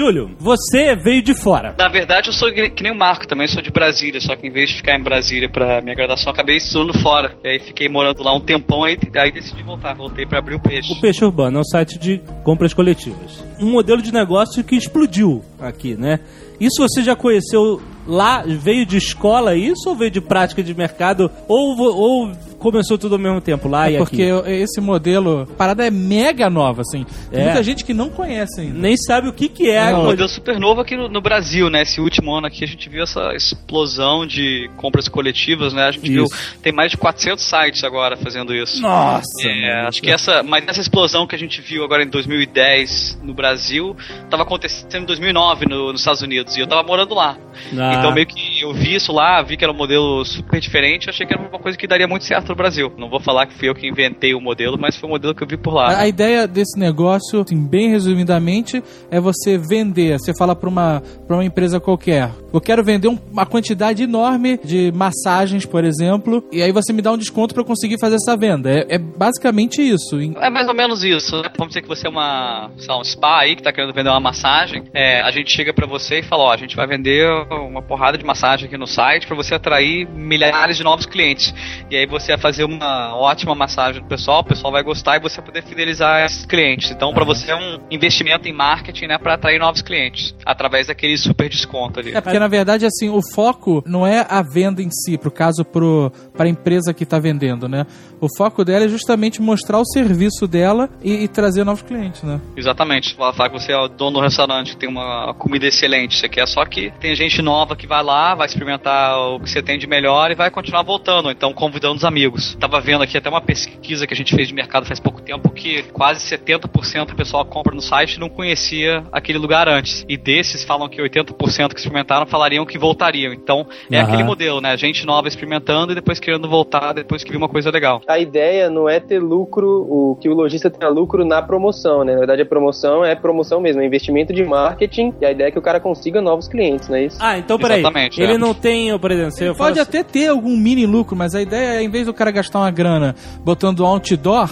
Júlio, você veio de fora. Na verdade, eu sou que nem o Marco também, sou de Brasília, só que em vez de ficar em Brasília pra minha graduação, acabei estudando fora. E aí fiquei morando lá um tempão, aí, aí decidi voltar. Voltei pra abrir o peixe. O Peixe Urbano é um site de compras coletivas. Um modelo de negócio que explodiu aqui, né? Isso você já conheceu lá? Veio de escola isso ou veio de prática de mercado? Ou, ou começou tudo ao mesmo tempo, lá e É porque aqui? esse modelo, a parada é mega nova, assim. Tem É. muita gente que não conhece ainda. Nem sabe o que, que é. É um modelo super novo aqui no, no Brasil, né? Esse último ano aqui a gente viu essa explosão de compras coletivas, né? A gente viu, tem mais de 400 sites agora fazendo isso. Nossa! É, acho que essa, mas essa explosão que a gente viu agora em 2010 no Brasil, estava acontecendo em 2009 no- nos Estados Unidos e eu tava morando lá. Ah. Então meio que eu vi isso lá, vi que era um modelo super diferente, achei que era uma coisa que daria muito certo no Brasil. Não vou falar que fui eu que inventei o modelo, mas foi o modelo que eu vi por lá. A, a ideia desse negócio, assim, bem resumidamente, é você vender. Você fala para uma, pra uma empresa qualquer: eu quero vender um- uma quantidade enorme de massagens, por exemplo, e aí você me dá um desconto para conseguir fazer essa venda. É, é basicamente isso. É mais ou menos isso, né? Vamos dizer que você é uma, sei lá, um spa aí que tá querendo vender uma massagem. É, a gente chega pra você e fala, ó, a gente vai vender uma porrada de massagem aqui no site pra você atrair milhares de novos clientes. E aí você vai fazer uma ótima massagem do pessoal, o pessoal vai gostar e você vai poder fidelizar esses clientes. Então, pra você é um investimento em marketing, né, para atrair novos clientes através daquele super desconto ali. É porque, na verdade, assim, o foco não é a venda em si, pro caso, pro, pra empresa que tá vendendo, né? O foco dela é justamente mostrar o serviço dela e, e trazer novos clientes, né? Exatamente. Ela fala que você é o dono do restaurante, que tem uma comida excelente. Você quer só que tem gente nova que vai lá, vai experimentar o que você tem de melhor e vai continuar voltando. Então, convidando os amigos. Tava vendo aqui até uma pesquisa que a gente fez de mercado faz pouco tempo que quase 70% do pessoal que compra no site não conhecia aquele lugar antes. E desses falam que 80% que experimentaram falariam que voltariam. Então, é Aham. aquele modelo, né? Gente nova experimentando e depois querendo voltar depois que viu uma coisa legal. A ideia não é ter lucro, o que o lojista tenha lucro na promoção, né? Na verdade, a promoção é promoção mesmo, é investimento de marketing e a ideia é que o cara consiga novos clientes, não é isso? Ah, então peraí. Exatamente, Ele é. não tem, por exemplo, se eu falo Pode assim- até ter algum mini lucro, mas a ideia é, em vez do cara gastar uma grana botando outdoor.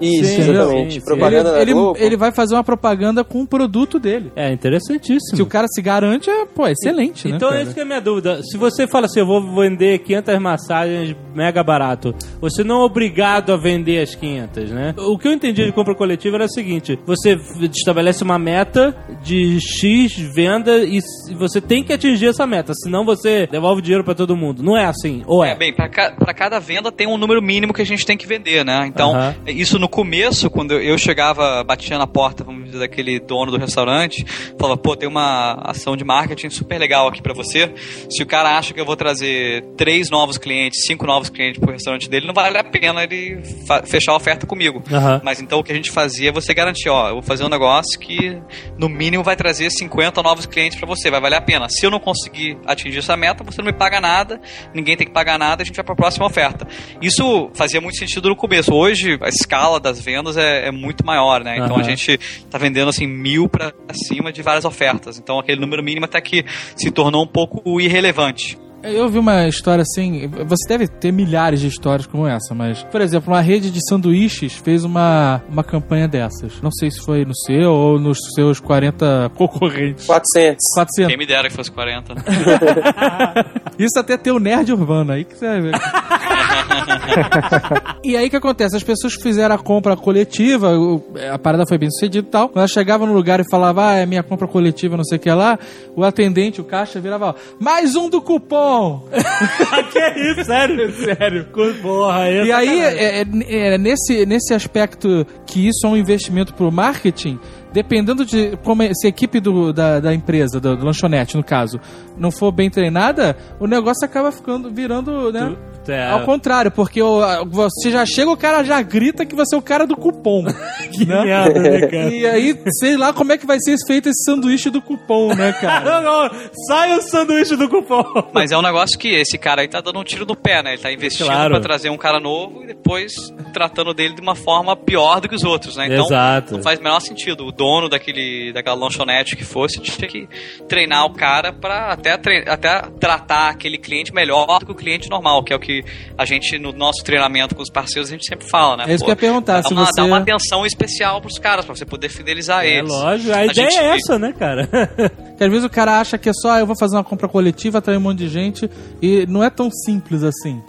Isso, entendeu? exatamente. Propaganda ele, na ele, Globo. ele vai fazer uma propaganda com o produto dele. É interessantíssimo. Se o cara se garante, é, pô, é excelente, né? Então, cara? essa que é a minha dúvida. Se você fala assim, eu vou vender 500 massagens mega barato, você não é obrigado a vender as 500, né? O que eu entendi de compra coletiva era o seguinte: você estabelece uma meta de X venda e você tem que atingir essa meta, senão você devolve dinheiro pra todo mundo. Não é assim? Ou é? É, bem, pra, ca- pra cada venda tem um número mínimo que a gente tem que vender, né? Então, Aham. isso no começo, quando eu- chegava, batia na porta, vamos dizer, daquele dono do restaurante, falava, pô, tem uma ação de marketing super legal aqui pra você. Se o cara acha que eu vou trazer três novos clientes, cinco novos clientes pro restaurante dele, não vale a pena ele fechar a oferta comigo. Aham. Mas então o que a gente fazia é você garantir, ó, eu vou fazer um negócio que no mínimo vai trazer 50 novos clientes pra você, vai valer a pena. Se eu não conseguir atingir essa meta, você não me paga nada, ninguém tem que pagar nada, a gente vai pra próxima oferta. Isso fazia muito sentido no começo. Hoje a escala das vendas é, é muito maior, né? Então Aham. a gente tá vendendo assim mil pra cima de várias ofertas. Então aquele número mínimo até que se tornou um pouco irrelevante. Eu ouvi uma história assim. Você deve ter milhares de histórias como essa, mas. Por exemplo, uma rede de sanduíches fez uma, uma campanha dessas. Não sei se foi no seu ou nos seus 40 concorrentes. 400. 400. Quem me dera que fosse 40. né? Isso até ter o nerd urbano aí que você vai ver. e aí o que acontece? As pessoas fizeram a compra coletiva, a parada foi bem sucedida e tal. Quando ela chegava no lugar e falava, ah, é minha compra coletiva, não sei o que lá, o atendente, o caixa, virava, ó, mais um do cupom! que isso? Sério? Sério. Porra, E aí, é, é- é nesse, nesse aspecto que isso é um investimento pro marketing, dependendo de como é- se a equipe do- da, da empresa, do, do lanchonete, no caso, não for bem treinada, o negócio acaba ficando, virando, né? É. Ao contrário, porque o- você já chega, o cara já grita que você é o cara do cupom. que merda, né, cara? E aí, sei lá como é que vai ser feito esse sanduíche do cupom, né, cara? Não, não, sai o sanduíche do cupom. Mas é um negócio que esse cara aí tá dando um tiro no pé, né? Ele tá investindo Claro. pra trazer um cara novo e depois tratando dele de uma forma pior do que os outros, né? Então Exato. não faz o menor sentido. O dono daquele, daquela lanchonete que fosse tinha que treinar o cara pra até, até tratar aquele cliente melhor do que o cliente normal, que é o que a gente, no nosso treinamento com os parceiros, a gente sempre fala, né? É isso que eu ia perguntar, Dá se uma, você- dá uma atenção especial pros caras, pra você poder fidelizar É eles. lógico, a, ideia gente- é essa, né, cara? Que às vezes o cara acha que é só, ah, eu vou fazer uma compra coletiva, atrair um monte de gente, e não é tão simples assim.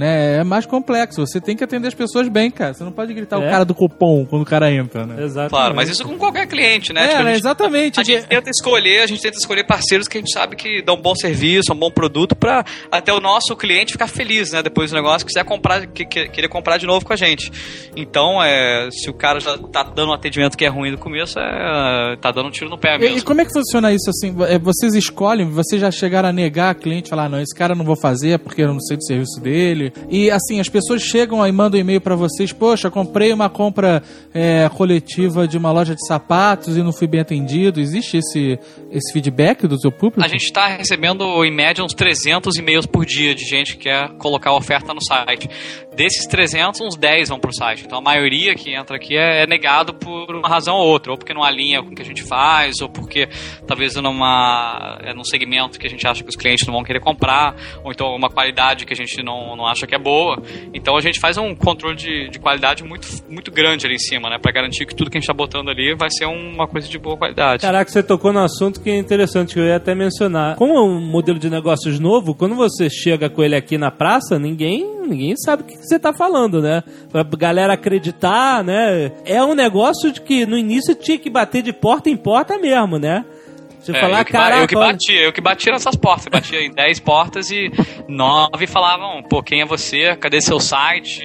Né? É mais complexo. Você tem que atender as pessoas bem, cara. Você não pode gritar o É. cara do cupom quando o cara entra, né? Exato. Claro, mas isso com qualquer cliente, né? É, Tipo, a gente- exatamente. A gente tenta escolher, a gente tenta escolher parceiros que a gente sabe que dão um bom serviço, um bom produto pra até o nosso cliente ficar feliz, né? Depois do negócio, quiser comprar, que, que- querer comprar de novo com a gente. Então, é, se o cara já tá dando um atendimento que é ruim no começo, é, tá dando um tiro no pé E, mesmo. e como é que funciona isso assim? É, Vocês escolhem, vocês já chegaram a negar a cliente, falar, "Ah, não, esse cara eu não vou fazer porque eu não sei do serviço dele. E assim, as pessoas chegam e mandam um e-mail pra vocês, poxa, comprei uma compra é, coletiva de uma loja de sapatos e não fui bem atendido. Existe esse, esse feedback do seu público? A gente está recebendo, em média, uns 300 e-mails por dia de gente que quer colocar oferta no site. Desses 300, uns 10 vão pro site. Então a maioria que entra aqui é, é negado por uma razão ou outra. Ou porque não alinha com o que a gente faz, ou porque talvez numa, é num segmento que a gente acha que os clientes não vão querer comprar, ou então uma qualidade que a gente não, não acha que é boa. Então a gente faz um controle de, de qualidade muito, muito grande ali em cima, né? Pra garantir que tudo que a gente tá botando ali vai ser uma coisa de boa qualidade. Caraca, você tocou num assunto que é interessante, que eu ia até mencionar. Como é um modelo de negócios novo, quando você chega com ele aqui na praça, ninguém, ninguém sabe o que você tá falando, né? Pra galera acreditar, né? É um negócio de que no início tinha que bater de porta em porta mesmo, né? Você É, falar, eu que, caraca, eu que bati, eu que bati nessas portas. Eu batia em 10 portas e 9 falavam, pô, quem é você? Cadê seu site?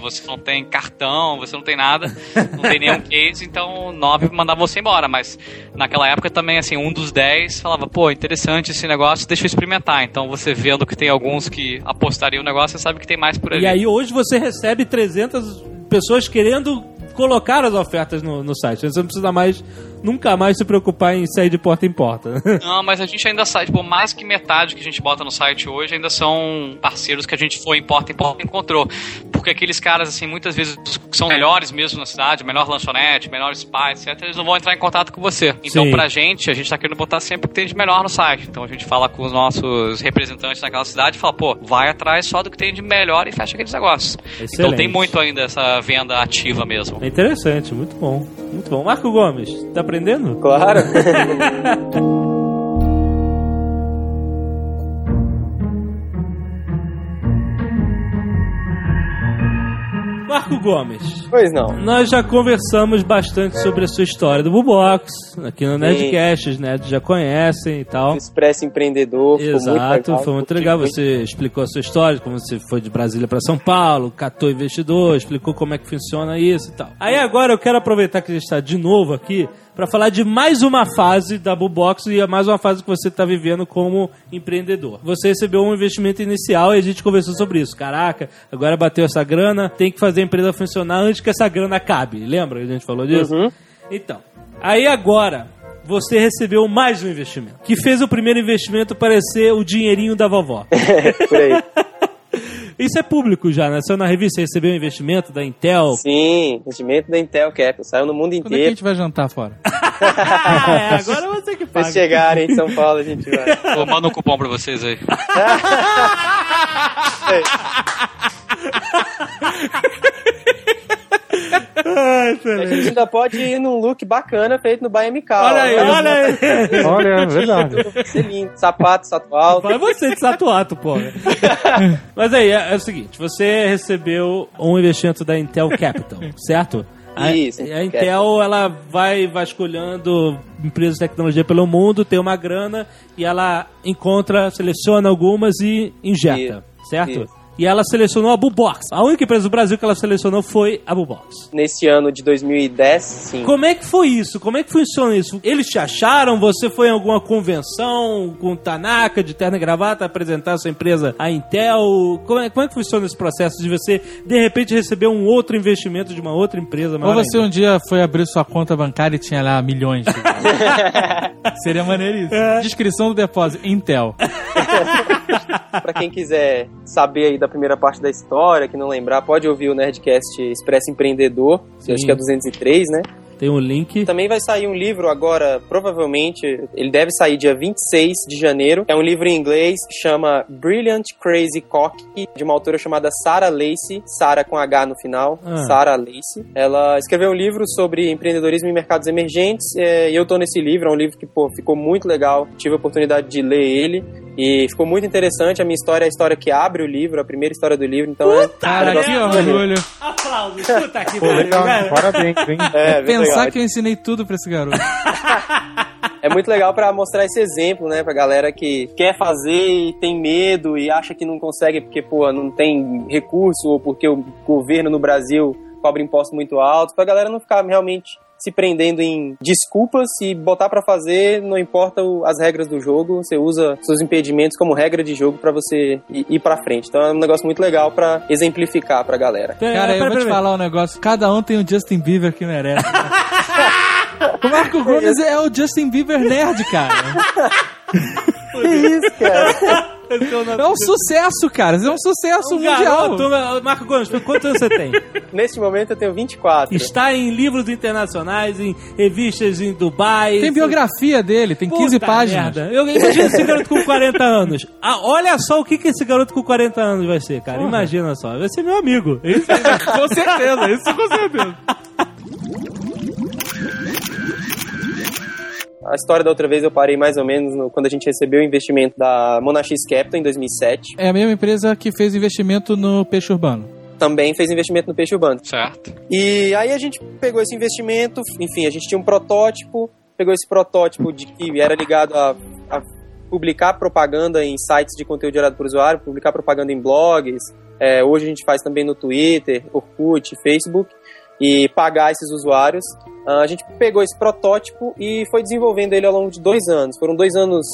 Você não tem cartão, você não tem nada, não tem nenhum case, então 9 mandavam você embora. Mas naquela época também, assim, um dos 10 falava, pô, interessante esse negócio, deixa eu experimentar. Então você vendo que tem alguns que apostariam no negócio, você sabe que tem mais por ali. E aí hoje você recebe 300 pessoas querendo colocar as ofertas no, no site. Você não precisa mais, nunca mais se preocupar em sair de porta em porta. Não, mas a gente ainda sai, tipo, mais que metade que a gente bota no site hoje ainda são parceiros que a gente foi em porta em porta e encontrou. Porque aqueles caras, assim, muitas vezes são melhores mesmo na cidade, melhor lanchonete, melhor spa, etc., eles não vão entrar em contato com você. Então, Sim. pra gente, a gente tá querendo botar sempre o que tem de melhor no site. Então, a gente fala com os nossos representantes naquela cidade e fala, pô, vai atrás só do que tem de melhor e fecha aqueles negócios. Então, Excelente. tem muito ainda essa venda ativa mesmo. É interessante, muito bom. Muito bom. Marco Gomes, tá aprendendo? Claro. Marco Gomes. Pois não. Nós já conversamos bastante sobre a sua história do Bubox, aqui no Nerdcast, os nerds já conhecem e tal. Expresso empreendedor. ficou muito Exato, legal, foi muito legal. Você explicou a sua história, como você foi de Brasília para São Paulo, catou investidor, explicou como é que funciona isso e tal. Aí agora eu quero aproveitar que a gente está de novo aqui para falar de mais uma fase da Bubox e é mais uma fase que você está vivendo como empreendedor. Você recebeu um investimento inicial e a gente conversou sobre isso. Caraca, agora bateu essa grana, tem que fazer empresa funcionar antes que essa grana acabe. Lembra que a gente falou disso? Uhum. Então, aí agora você recebeu mais um investimento, que fez o primeiro investimento parecer o dinheirinho da vovó. Por aí. Isso é público já, né? Saiu na revista, você recebeu um investimento da Intel. Sim, investimento da Intel Capital. Saiu no mundo Quando é que a inteiro. gente vai jantar fora? é, agora você que paga. Se chegarem em São Paulo, a gente vai. Vou mandar um cupom pra vocês aí. Ah, A gente ainda pode ir num look bacana feito no BMK. Olha aí, olha aí. Olha, é verdade. Lindo. Sapato, salto alto. Vai você de satuato, pô. Mas aí, é, é o seguinte, você recebeu um investimento da Intel Capital, certo? A, Isso, a Intel, ela vai vasculhando empresas de tecnologia pelo mundo, tem uma grana e ela encontra, seleciona algumas e injeta, certo? Isso. E ela selecionou a Bubox. A única empresa do Brasil que ela selecionou foi a Bubox. Nesse ano de 2010, sim. Como é que foi isso? Como é que funciona isso? Eles te acharam? Você foi em alguma convenção com Tanaka de terno e gravata apresentar a sua empresa à Intel? Como é, como é que funciona esse processo de você, de repente, receber um outro investimento de uma outra empresa? Ou você ainda? um dia foi abrir sua conta bancária e tinha lá milhões. de- Seria maneiríssimo. Descrição do depósito. Intel. Pra quem quiser saber aí da primeira parte da história, que não lembrar, pode ouvir o Nerdcast Expresso Empreendedor, eu acho que é 203, né? Tem um link. Também vai sair um livro agora, provavelmente, ele deve sair dia 26 de janeiro. É um livro em inglês, chama Brilliant Crazy Cock, de uma autora chamada Sarah Lacey, Sarah com H no final, Ah. Sarah Lacey. Ela escreveu um livro sobre empreendedorismo em mercados emergentes, é, e eu tô nesse livro, é um livro que, pô, ficou muito legal, tive a oportunidade de ler ele, e ficou muito interessante. A minha história é a história que abre o livro, a primeira história do livro, então é... Cara, é um que orgulho. Aplausos. Puta que pariu, legal, cara. parabéns, hein? É, Pensar legal. que eu ensinei tudo pra esse garoto. É muito legal pra mostrar esse exemplo, né, pra galera que quer fazer e tem medo e acha que não consegue porque, pô, não tem recurso ou porque o governo no Brasil cobra impostos muito altos, pra galera não ficar realmente se prendendo em desculpas e botar pra fazer, não importa o- as regras do jogo, você usa seus impedimentos como regra de jogo pra você ir, ir pra frente. Então é um negócio muito legal pra exemplificar pra galera. Cara, eu vou te falar um negócio. Cada um tem o Justin Bieber que merece. o Marco Gomes é o Justin Bieber nerd, cara. Que isso, cara? É um sucesso, cara. É um sucesso Um mundial. garoto, Marco Gomes, quantos anos você tem? Neste momento eu tenho 24. Está em livros internacionais, em revistas em Dubai. Tem biografia dele, tem 15 Puta páginas. merda. Eu imagino esse garoto com 40 anos. Ah, olha só o que, que esse garoto com 40 anos vai ser, cara. Imagina só. Vai ser meu amigo. Isso com certeza, isso com certeza. A história da outra vez eu parei mais ou menos no- quando a gente recebeu o investimento da Monax Capital em 2007. É a mesma empresa que fez investimento no peixe urbano. Também fez investimento no peixe urbano. Certo. E aí a gente pegou esse investimento, enfim, a gente tinha um protótipo, pegou esse protótipo de que era ligado a, a publicar propaganda em sites de conteúdo gerado por usuário, publicar propaganda em blogs. É, hoje a gente faz também no Twitter, Orkut, Facebook e pagar esses usuários. Ah, a gente pegou esse protótipo e foi desenvolvendo ele ao longo de dois anos. Foram dois anos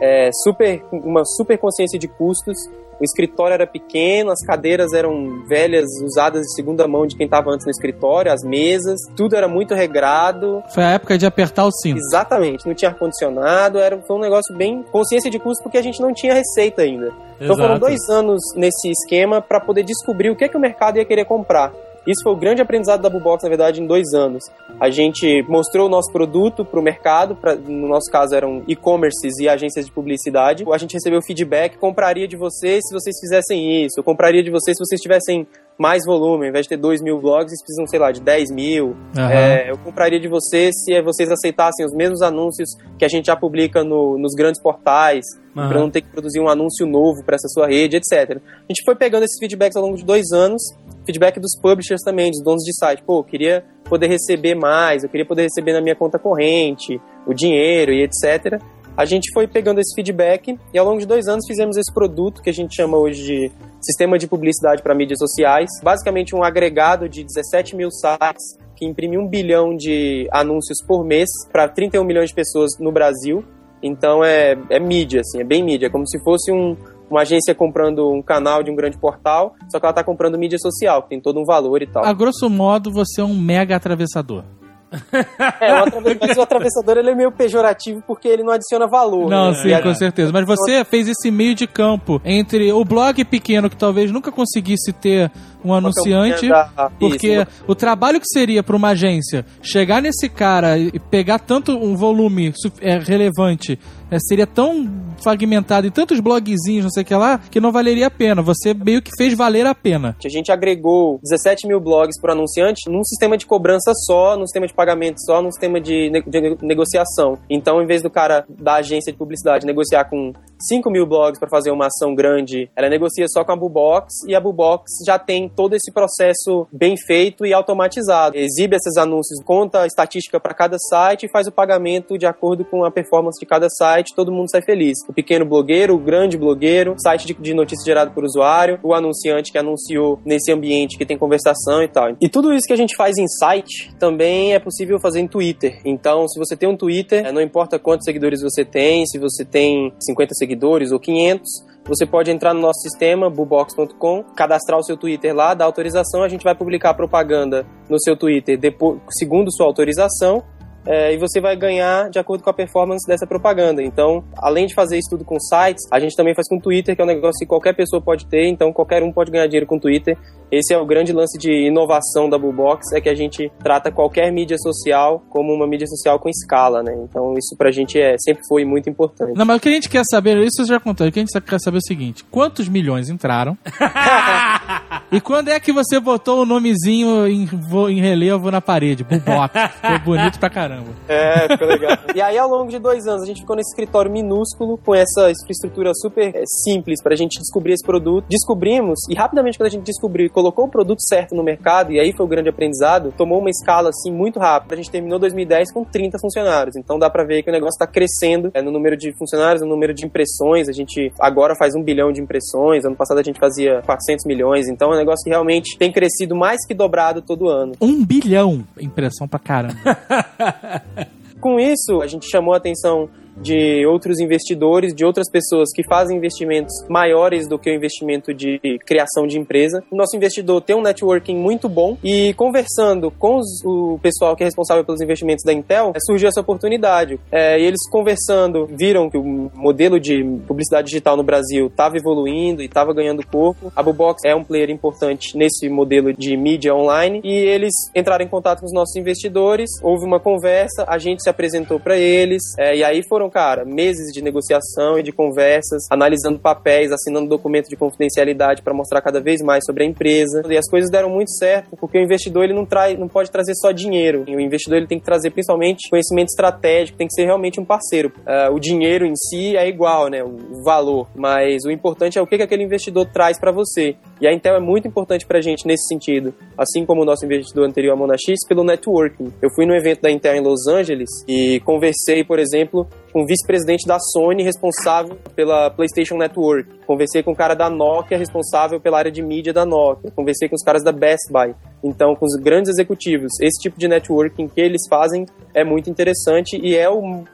é, super, uma super consciência de custos. O escritório era pequeno, as cadeiras eram velhas, usadas de segunda mão de quem estava antes no escritório, as mesas, tudo era muito regrado. Foi a época de apertar o cinto. Exatamente, não tinha ar-condicionado, era, foi um negócio bem consciência de custo porque a gente não tinha receita ainda. Então foram Exato. dois anos nesse esquema para poder descobrir o que, é que o mercado ia querer comprar. Isso foi o grande aprendizado da Bubox, na verdade, em dois anos. A gente mostrou o nosso produto para o mercado, pra, no nosso caso eram e-commerces e agências de publicidade. A gente recebeu feedback, compraria de vocês se vocês fizessem isso, compraria de vocês se vocês tivessem mais volume, ao invés de ter 2 mil blogs, vocês precisam, sei lá, de 10 mil. Aham. É, eu compraria de vocês se vocês aceitassem os mesmos anúncios que a gente já publica no- nos grandes portais, Aham. para não ter que produzir um anúncio novo para essa sua rede, etc. A gente foi pegando esses feedbacks ao longo de dois anos, feedback dos publishers também, dos donos de site. Pô, eu queria poder receber mais, eu queria poder receber na minha conta corrente, o dinheiro e etc. A gente foi pegando esse feedback e ao longo de dois anos fizemos esse produto que a gente chama hoje de Sistema de Publicidade para Mídias Sociais. Basicamente um agregado de 17 mil sites que imprime um bilhão de anúncios por mês para 31 milhões de pessoas no Brasil. Então é, é mídia, assim, é bem mídia. É como se fosse um, uma agência comprando um canal de um grande portal, só que ela está comprando mídia social, que tem todo um valor e tal. A grosso modo, você é um mega atravessador. É, o mas o atravessador ele é meio pejorativo porque ele não adiciona valor. Não, né? sim, com certeza. Mas você fez esse meio de campo entre o blog pequeno, que talvez nunca conseguisse ter um anunciante, da- porque isso, o trabalho que seria para uma agência chegar nesse cara e pegar tanto um volume é, relevante, é, seria tão fragmentado em tantos blogzinhos, não sei o que lá, que não valeria a pena. Você meio que fez valer a pena. A gente agregou 17 mil blogs para anunciante num sistema de cobrança só, num sistema de pagamento só, num sistema de, ne- de negociação. Então, em vez do cara da agência de publicidade negociar com 5 mil blogs para fazer uma ação grande, ela negocia só com a Bubox e a Bubox já tem todo esse processo bem feito e automatizado. Exibe esses anúncios, conta a estatística para cada site e faz o pagamento de acordo com a performance de cada site, todo mundo sai feliz. O pequeno blogueiro, o grande blogueiro, site de, de notícia gerado por usuário, o anunciante que anunciou nesse ambiente que tem conversação e tal. E tudo isso que a gente faz em site também é possível fazer em Twitter. Então, se você tem um Twitter, é, não importa quantos seguidores você tem, se você tem 50 seguidores ou 500, você pode entrar no nosso sistema, bubox.com, cadastrar o seu Twitter lá, dar autorização, a gente vai publicar propaganda no seu Twitter depois, segundo sua autorização, é, e você vai ganhar de acordo com a performance dessa propaganda. Então, além de fazer isso tudo com sites, a gente também faz com Twitter, que é um negócio que qualquer pessoa pode ter, então qualquer um pode ganhar dinheiro com Twitter. Esse é o grande lance de inovação da Bullbox, é que a gente trata qualquer mídia social como uma mídia social com escala, né? Então isso pra gente é, sempre foi muito importante. Não, mas o que a gente quer saber, isso eu já contei, o que a gente quer saber é o seguinte: quantos milhões entraram? e quando é que você botou o nomezinho em, em relevo na parede? Bubox. Ficou bonito pra caramba. É, ficou legal. e aí, ao longo de dois anos, a gente ficou nesse escritório minúsculo, com essa infraestrutura super é, simples pra gente descobrir esse produto. Descobrimos, e rapidamente quando a gente descobriu e colocou o produto certo no mercado, e aí foi o grande aprendizado, tomou uma escala, assim, muito rápida. A gente terminou 2010 com 30 funcionários. Então dá pra ver que o negócio tá crescendo é, no número de funcionários, no número de impressões. A gente agora faz um bilhão de impressões. Ano passado a gente fazia 400 milhões. Então é um negócio que realmente tem crescido mais que dobrado todo ano. Um bilhão. Impressão pra caramba. Com isso, a gente chamou a atenção de outros investidores, de outras pessoas que fazem investimentos maiores do que o investimento de criação de empresa. O nosso investidor tem um networking muito bom e conversando com os- o pessoal que é responsável pelos investimentos da Intel, eh, surgiu essa oportunidade. Eh, e eles conversando, viram que o modelo de publicidade digital no Brasil estava evoluindo e estava ganhando corpo. A Bubox é um player importante nesse modelo de mídia online e eles entraram em contato com os nossos investidores, houve uma conversa, a gente se apresentou para eles eh, e aí foram, cara, meses de negociação e de conversas, analisando papéis, assinando documento de confidencialidade para mostrar cada vez mais sobre a empresa. E as coisas deram muito certo, porque o investidor ele não traz, não pode trazer só dinheiro. O investidor ele tem que trazer principalmente conhecimento estratégico, tem que ser realmente um parceiro. Ah, o dinheiro em si é igual, né, o valor, mas o importante é o que, que aquele investidor traz para você. E a Intel é muito importante pra gente nesse sentido, assim como o nosso investidor anterior, a Monax, pelo networking. Eu fui no evento da Intel em Los Angeles e conversei, por exemplo, com o vice-presidente da Sony responsável pela PlayStation Network. Conversei com o cara da Nokia responsável pela área de mídia da Nokia. Conversei com os caras da Best Buy. Então, com os grandes executivos, esse tipo de networking que eles fazem é muito interessante e é o-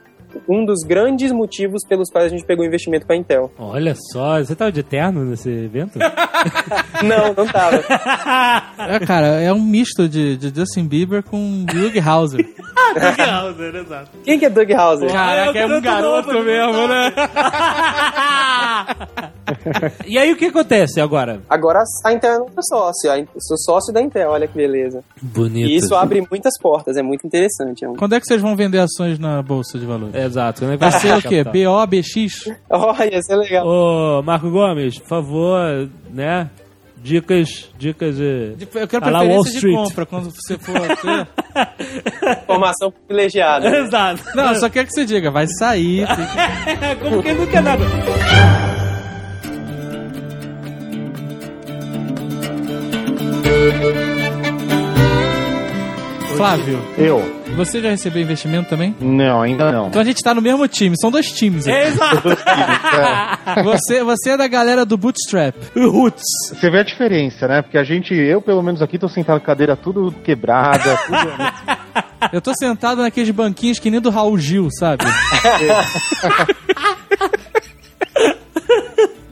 um dos grandes motivos pelos quais a gente pegou investimento com a Intel. Olha só, você tava de terno nesse evento? Não, não tava. É, cara, é um misto de, de Justin Bieber com Doug Hauser. Doug Hauser, exato. Quem que é Doug Hauser? Caraca, é um garoto mesmo, né? E aí o que acontece agora? Agora a Intel é nosso sócio. a Sou sócio da Intel, olha que beleza. Bonito. E isso abre muitas portas, é muito interessante. É um... Quando é que vocês vão vender ações na Bolsa de Valores? Exato. É que Vai ser o quê? capital? BO, BX? Olha, ia ser legal. Ô, Marco Gomes, por favor, né? Dicas, dicas de. Eu quero a la Wall preferência de Street. compra quando você for ter. Informação privilegiada. Exato. Não, eu só quero que você diga, vai sair. Como quem não quer nada. Flávio, Eu? você já recebeu investimento também? Não, ainda não. Então a gente tá no mesmo time, são dois times. aqui. Exato. Você, você é da galera do Bootstrap. Roots. Você vê a diferença, né? Porque a gente, eu pelo menos aqui, tô sentado com a cadeira tudo quebrada, tudo... Eu tô sentado naqueles banquinhos que nem do Raul Gil, sabe?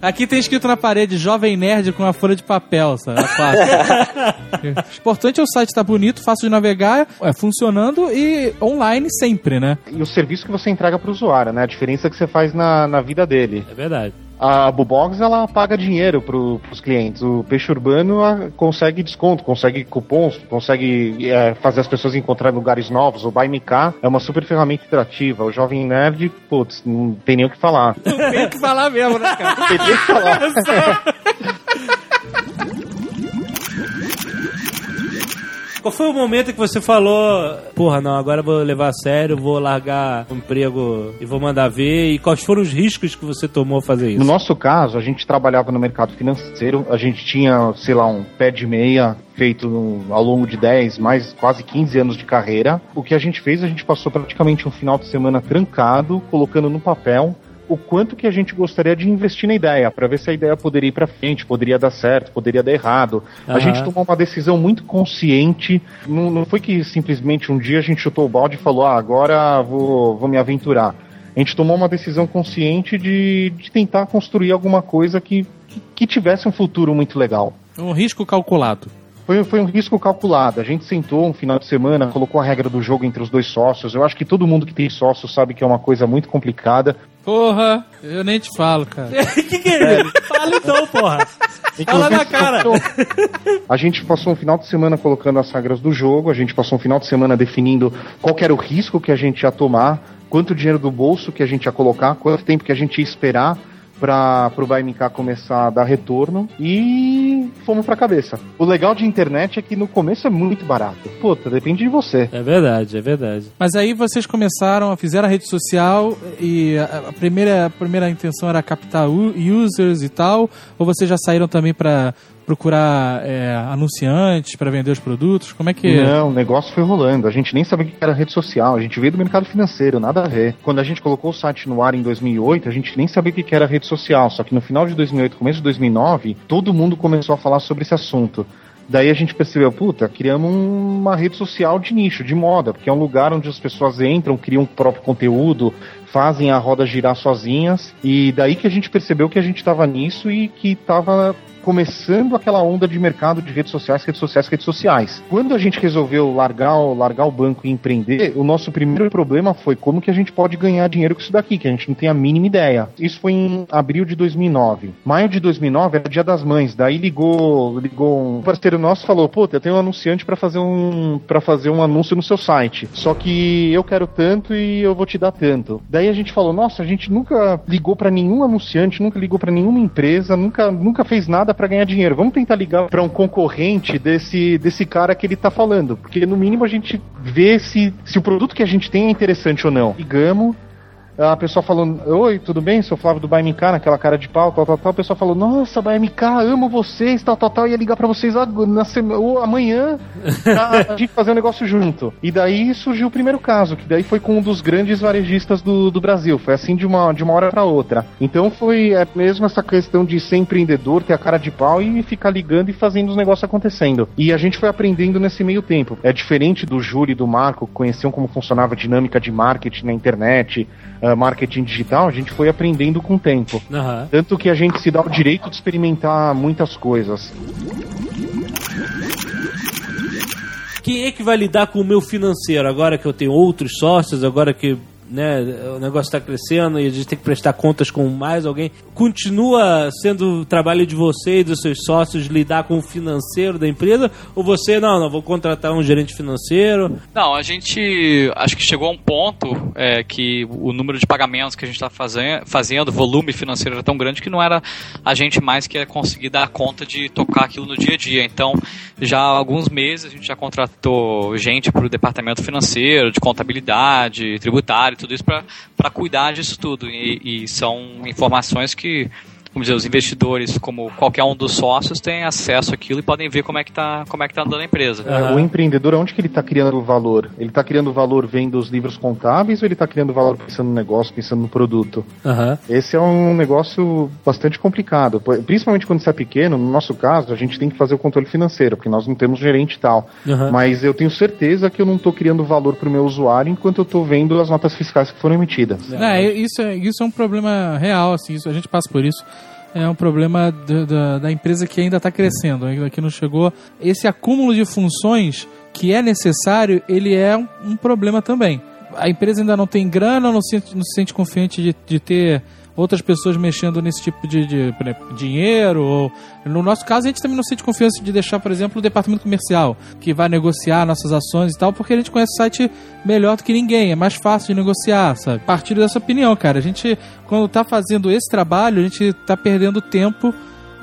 Aqui tem escrito na parede Jovem Nerd com uma folha de papel, sabe? Clássica. O importante é o site tá bonito, fácil de navegar, é funcionando e online sempre, né? E o serviço que você entrega pro usuário, né? A diferença que você faz na, na vida dele. É verdade. A Bubox, ela paga dinheiro pro, pros clientes. O Peixe Urbano ah, consegue desconto, consegue cupons, consegue é, fazer as pessoas encontrarem lugares novos. O Buy Me Car é uma super ferramenta interativa. O Jovem Nerd, putz, não tem nem o que falar. Tem que falar mesmo, né, cara? Tem nem o que falar. Qual foi o momento que você falou, porra, não, agora vou levar a sério, vou largar o emprego e vou mandar ver? E quais foram os riscos que você tomou fazer isso? No nosso caso, a gente trabalhava no mercado financeiro, a gente tinha, sei lá, um pé de meia feito ao longo de 10, mais quase 15 anos de carreira. O que a gente fez, a gente passou praticamente um final de semana trancado, colocando no papel o quanto que a gente gostaria de investir na ideia, para ver se a ideia poderia ir para frente, poderia dar certo, poderia dar errado. A Aham. gente tomou uma decisão muito consciente, não, não foi que simplesmente um dia a gente chutou o balde e falou, ah, agora vou, vou me aventurar. A gente tomou uma decisão consciente de, de tentar construir alguma coisa que, que, que tivesse um futuro muito legal. Um risco calculado. Foi, foi um risco calculado. A gente sentou um final de semana, colocou a regra do jogo entre os dois sócios. Eu acho que todo mundo que tem sócio sabe que é uma coisa muito complicada. Porra, eu nem te falo, cara. que que é isso? Fala então, porra. Fala na cara. A gente passou um final de semana colocando as regras do jogo, a gente passou um final de semana definindo qual que era o risco que a gente ia tomar, quanto dinheiro do bolso que a gente ia colocar, quanto tempo que a gente ia esperar para o BMK começar a dar retorno e fomos pra cabeça. O legal de internet é que no começo é muito barato. Puta, depende de você. É verdade, é verdade. Mas aí vocês começaram, fizeram a rede social e a, primeira, a primeira intenção era captar users e tal? Ou vocês já saíram também para procurar é, anunciantes para vender os produtos? Como é que. Não, o negócio foi rolando. A gente nem sabia o que era rede social. A gente veio do mercado financeiro, nada a ver. Quando a gente colocou o site no ar em 2008, a gente nem sabia o que era rede social. Só que no final de 2008, começo de 2009, todo mundo começou a falar sobre esse assunto. Daí a gente percebeu, puta, criamos uma rede social de nicho, de moda, porque é um lugar onde as pessoas entram, criam o próprio conteúdo, fazem a roda girar sozinhas. E daí que a gente percebeu que a gente estava nisso e que estava começando aquela onda de mercado de redes sociais, redes sociais, redes sociais. Quando a gente resolveu largar, o- largar o banco e empreender, o nosso primeiro problema foi como que a gente pode ganhar dinheiro com isso daqui, que a gente não tem a mínima ideia. Isso foi em abril de 2009. Maio de 2009 era dia das mães, daí ligou, ligou um parceiro nosso e falou: "Pô, eu tenho um anunciante para fazer um para fazer um anúncio no seu site. Só que eu quero tanto e eu vou te dar tanto". Daí a gente falou: "Nossa, a gente nunca ligou para nenhum anunciante, nunca ligou para nenhuma empresa, nunca nunca fez nada para ganhar dinheiro. Vamos tentar ligar para um concorrente desse desse cara que ele tá falando, porque no mínimo a gente vê se se o produto que a gente tem é interessante ou não". Ligamos a pessoa falou, oi, tudo bem? Sou Flávio do BMK, naquela cara de pau, tal, tal, tal. A pessoa falou, nossa, BMK, amo vocês, tal, tal, tal. Ia ligar pra vocês na sema, ou amanhã pra gente fazer um negócio junto. E daí surgiu o primeiro caso, que daí foi com um dos grandes varejistas do, do Brasil. Foi assim de uma, de uma hora pra outra. Então foi é, mesmo essa questão de ser empreendedor, ter a cara de pau e ficar ligando e fazendo os negócios acontecendo. E a gente foi aprendendo nesse meio tempo. É diferente do Júlio e do Marco, que conheciam como funcionava a dinâmica de marketing na internet, ah, marketing digital, a gente foi aprendendo com o tempo. Aham. Tanto que a gente se dá o direito de experimentar muitas coisas. Quem é que vai lidar com o meu financeiro agora que eu tenho outros sócios, agora que né, o negócio está crescendo e a gente tem que prestar contas com mais alguém? Continua sendo o trabalho de você e dos seus sócios lidar com o financeiro da empresa? Ou você, não, não, vou contratar um gerente financeiro? Não, a gente acho que chegou a um ponto é, que o número de pagamentos que a gente está fazendo, o volume financeiro era tão grande que não era a gente mais que ia conseguir dar conta de tocar aquilo no dia a dia. Então, já há alguns meses a gente já contratou gente para o departamento financeiro, de contabilidade, tributário, tudo isso para cuidar disso tudo. E, e são informações que vamos dizer, os investidores, como qualquer um dos sócios, têm acesso àquilo e podem ver como é que está como é que tá andando a empresa. O empreendedor, onde que ele está criando valor? Ele está criando valor vendo os livros contábeis ou ele está criando valor pensando no negócio, pensando no produto? Aham. Esse é um negócio bastante complicado, principalmente quando você é pequeno. No nosso caso, a gente tem que fazer o controle financeiro, porque nós não temos gerente e tal. Aham. Mas eu tenho certeza que eu não estou criando valor para o meu usuário enquanto eu estou vendo as notas fiscais que foram emitidas. É, isso, é, isso é um problema real, assim, isso, a gente passa por isso. É um problema da- da, empresa que ainda está crescendo, ainda que não chegou. Esse acúmulo de funções que é necessário, ele é um, um problema também. A empresa ainda não tem grana, não se, não se sente confiante de, de ter outras pessoas mexendo nesse tipo de, de, exemplo, dinheiro. Ou, no nosso caso, a gente também não sente confiança de deixar, por exemplo, o departamento comercial, que vai negociar nossas ações e tal, porque a gente conhece o site melhor do que ninguém, é mais fácil de negociar, sabe? Partilho dessa opinião, cara. A gente, quando tá fazendo esse trabalho, a gente tá perdendo tempo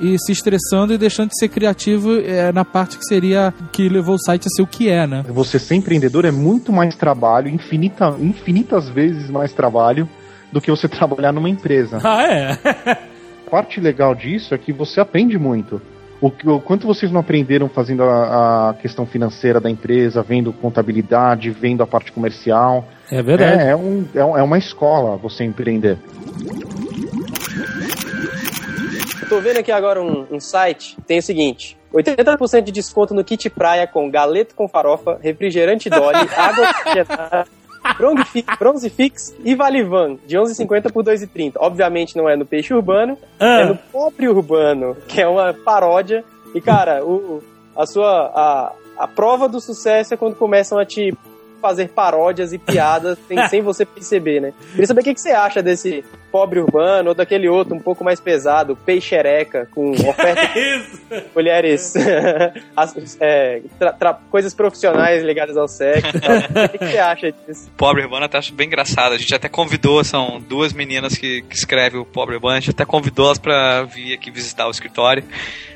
e se estressando e deixando de ser criativo é, na parte que seria que levou o site a ser o que é, né? Você ser empreendedor é muito mais trabalho, infinita, infinitas vezes mais trabalho do que você trabalhar numa empresa. Ah, é? A parte legal disso é que você aprende muito. O, que- o quanto vocês não aprenderam fazendo a, a questão financeira da empresa, vendo contabilidade, vendo a parte comercial. É verdade. É, é, um, é, é uma escola você empreender. Eu tô vendo aqui agora um, um site, tem o seguinte. 80% de desconto no kit praia com galeto com farofa, refrigerante Dolly, água oxigenada, bronze fi- bronze fix e valivan, de 11,50 por 2,30. Obviamente não é no peixe urbano, Ah. é no pobre urbano, que é uma paródia. E cara, o, a sua a, a prova do sucesso é quando começam a te fazer paródias e piadas sem, sem você perceber, né? Queria saber o que, que você acha desse pobre urbano ou daquele outro um pouco mais pesado, peixereca, com oferta de mulheres, as- é, tra- tra- coisas profissionais ligadas ao sexo. O que, que você acha disso? Pobre Urbano até acho bem engraçado. A gente até convidou, são duas meninas que, que escrevem o Pobre Urbano, a gente até convidou elas pra vir aqui visitar o escritório.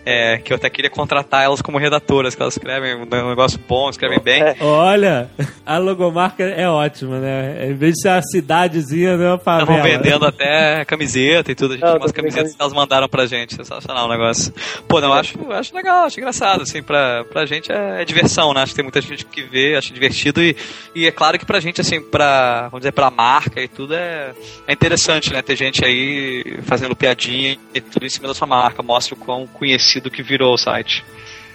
É, que eu até queria contratar elas como redatoras, que elas escrevem um negócio bom, escrevem bem. Olha, a logomarca é ótima, né? Em vez de ser uma cidadezinha, né? Estavam vendendo até camiseta e tudo. A gente tinha umas camisetas que elas mandaram pra gente. Sensacional o negócio. Pô, não, eu acho, eu acho legal, acho engraçado. Assim, pra, pra gente é, é diversão, né? Acho que tem muita gente que vê, acha divertido. E, e é claro que pra gente, assim, pra, vamos dizer, pra marca e tudo, é, é interessante, né? Ter gente aí fazendo piadinha e tudo em cima da sua marca. Mostra o quão conhecido que virou o site.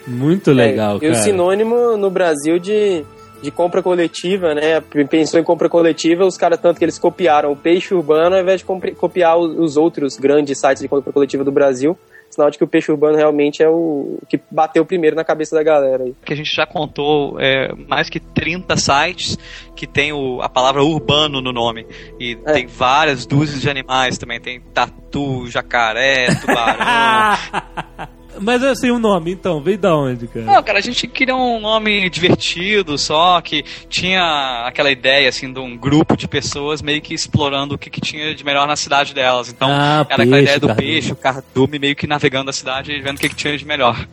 Muito legal, É, e o cara. sinônimo no Brasil de, de compra coletiva, né? Pensou em compra coletiva, os caras tanto que eles copiaram o peixe urbano ao invés de copiar os, os outros grandes sites de compra coletiva do Brasil. Sinal de que o peixe urbano realmente é o que bateu primeiro na cabeça da galera aí. que a gente já contou é, mais que 30 sites que tem o, a palavra urbano no nome. E tem várias dúzias de animais também. Tem tatu, jacaré, tubarão. Mas assim, o nome, então, veio da onde, cara? Não, cara, a gente queria um nome divertido, só que tinha aquela ideia, assim, de um grupo de pessoas meio que explorando o que, que tinha de melhor na cidade delas. Então, Ah, era aquela peixe, ideia do cardume. peixe, o cardume, meio que navegando a cidade e vendo o que, que tinha de melhor.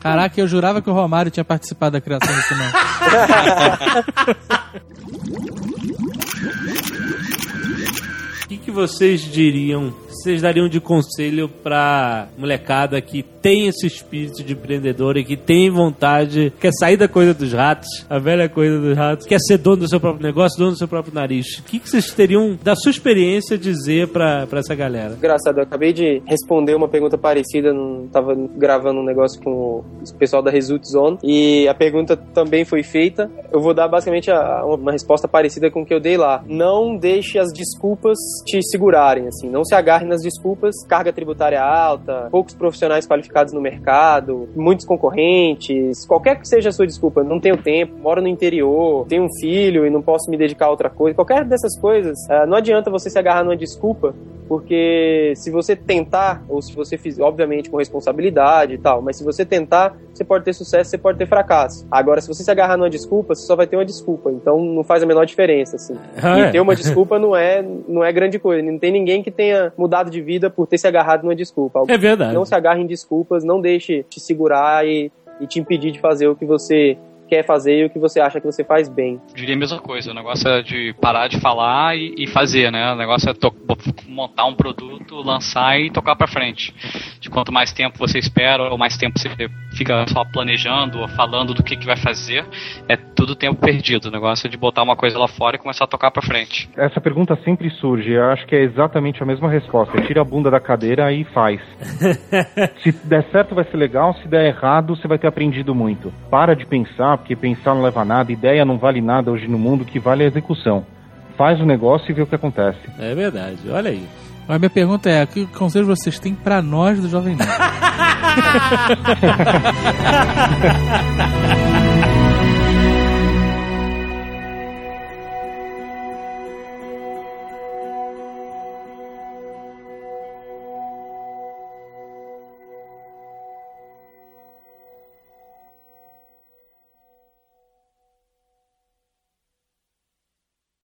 Caraca, eu jurava que o Romário tinha participado da criação desse nome. O que, que vocês diriam, vocês dariam de conselho pra molecada que tem esse espírito de empreendedor e que tem vontade, quer sair da coisa dos ratos, a velha coisa dos ratos, quer ser dono do seu próprio negócio, dono do seu próprio nariz? O que, que vocês teriam, da sua experiência, dizer pra, pra essa galera? Engraçado, eu acabei de responder uma pergunta parecida, não tava gravando um negócio com o pessoal da Result Zone e a pergunta também foi feita. Eu vou dar basicamente uma resposta parecida com o que eu dei lá. Não deixe as desculpas te segurarem, assim, não se agarre nas desculpas. Carga tributária alta, poucos profissionais qualificados no mercado, muitos concorrentes, qualquer que seja a sua desculpa, não tenho tempo, moro no interior, tenho um filho e não posso me dedicar a outra coisa, qualquer dessas coisas, ah, não adianta você se agarrar numa desculpa porque se você tentar, ou se você fizer, obviamente com responsabilidade e tal, mas se você tentar, você pode ter sucesso, você pode ter fracasso. Agora, se você se agarrar numa desculpa, você só vai ter uma desculpa, então não faz a menor diferença, assim. Ah, e é? ter uma desculpa não é, não é grande coisa, não tem ninguém que tenha mudado de vida por ter se agarrado numa desculpa. É verdade. Não se agarre em desculpas, não deixe te segurar e, e te impedir de fazer o que você quer fazer e o que você acha que você faz bem. Diria a mesma coisa, o negócio é de parar de falar e, e fazer, né? O negócio é montar um produto, lançar e tocar pra frente. De quanto mais tempo você espera, ou mais tempo você fica só planejando ou falando do que, que vai fazer, é tudo tempo perdido. O negócio é de botar uma coisa lá fora e começar a tocar pra frente. Essa pergunta sempre surge, eu acho que é exatamente a mesma resposta. Tira a bunda da cadeira e faz. se der certo vai ser legal, se der errado você vai ter aprendido muito. Para de pensar, porque pensar não leva a nada, ideia não vale nada hoje no mundo, que vale é a execução. Faz o negócio e vê o que acontece. É verdade, olha aí. Mas minha pergunta é, que conselho vocês têm pra nós do Jovem Nerd?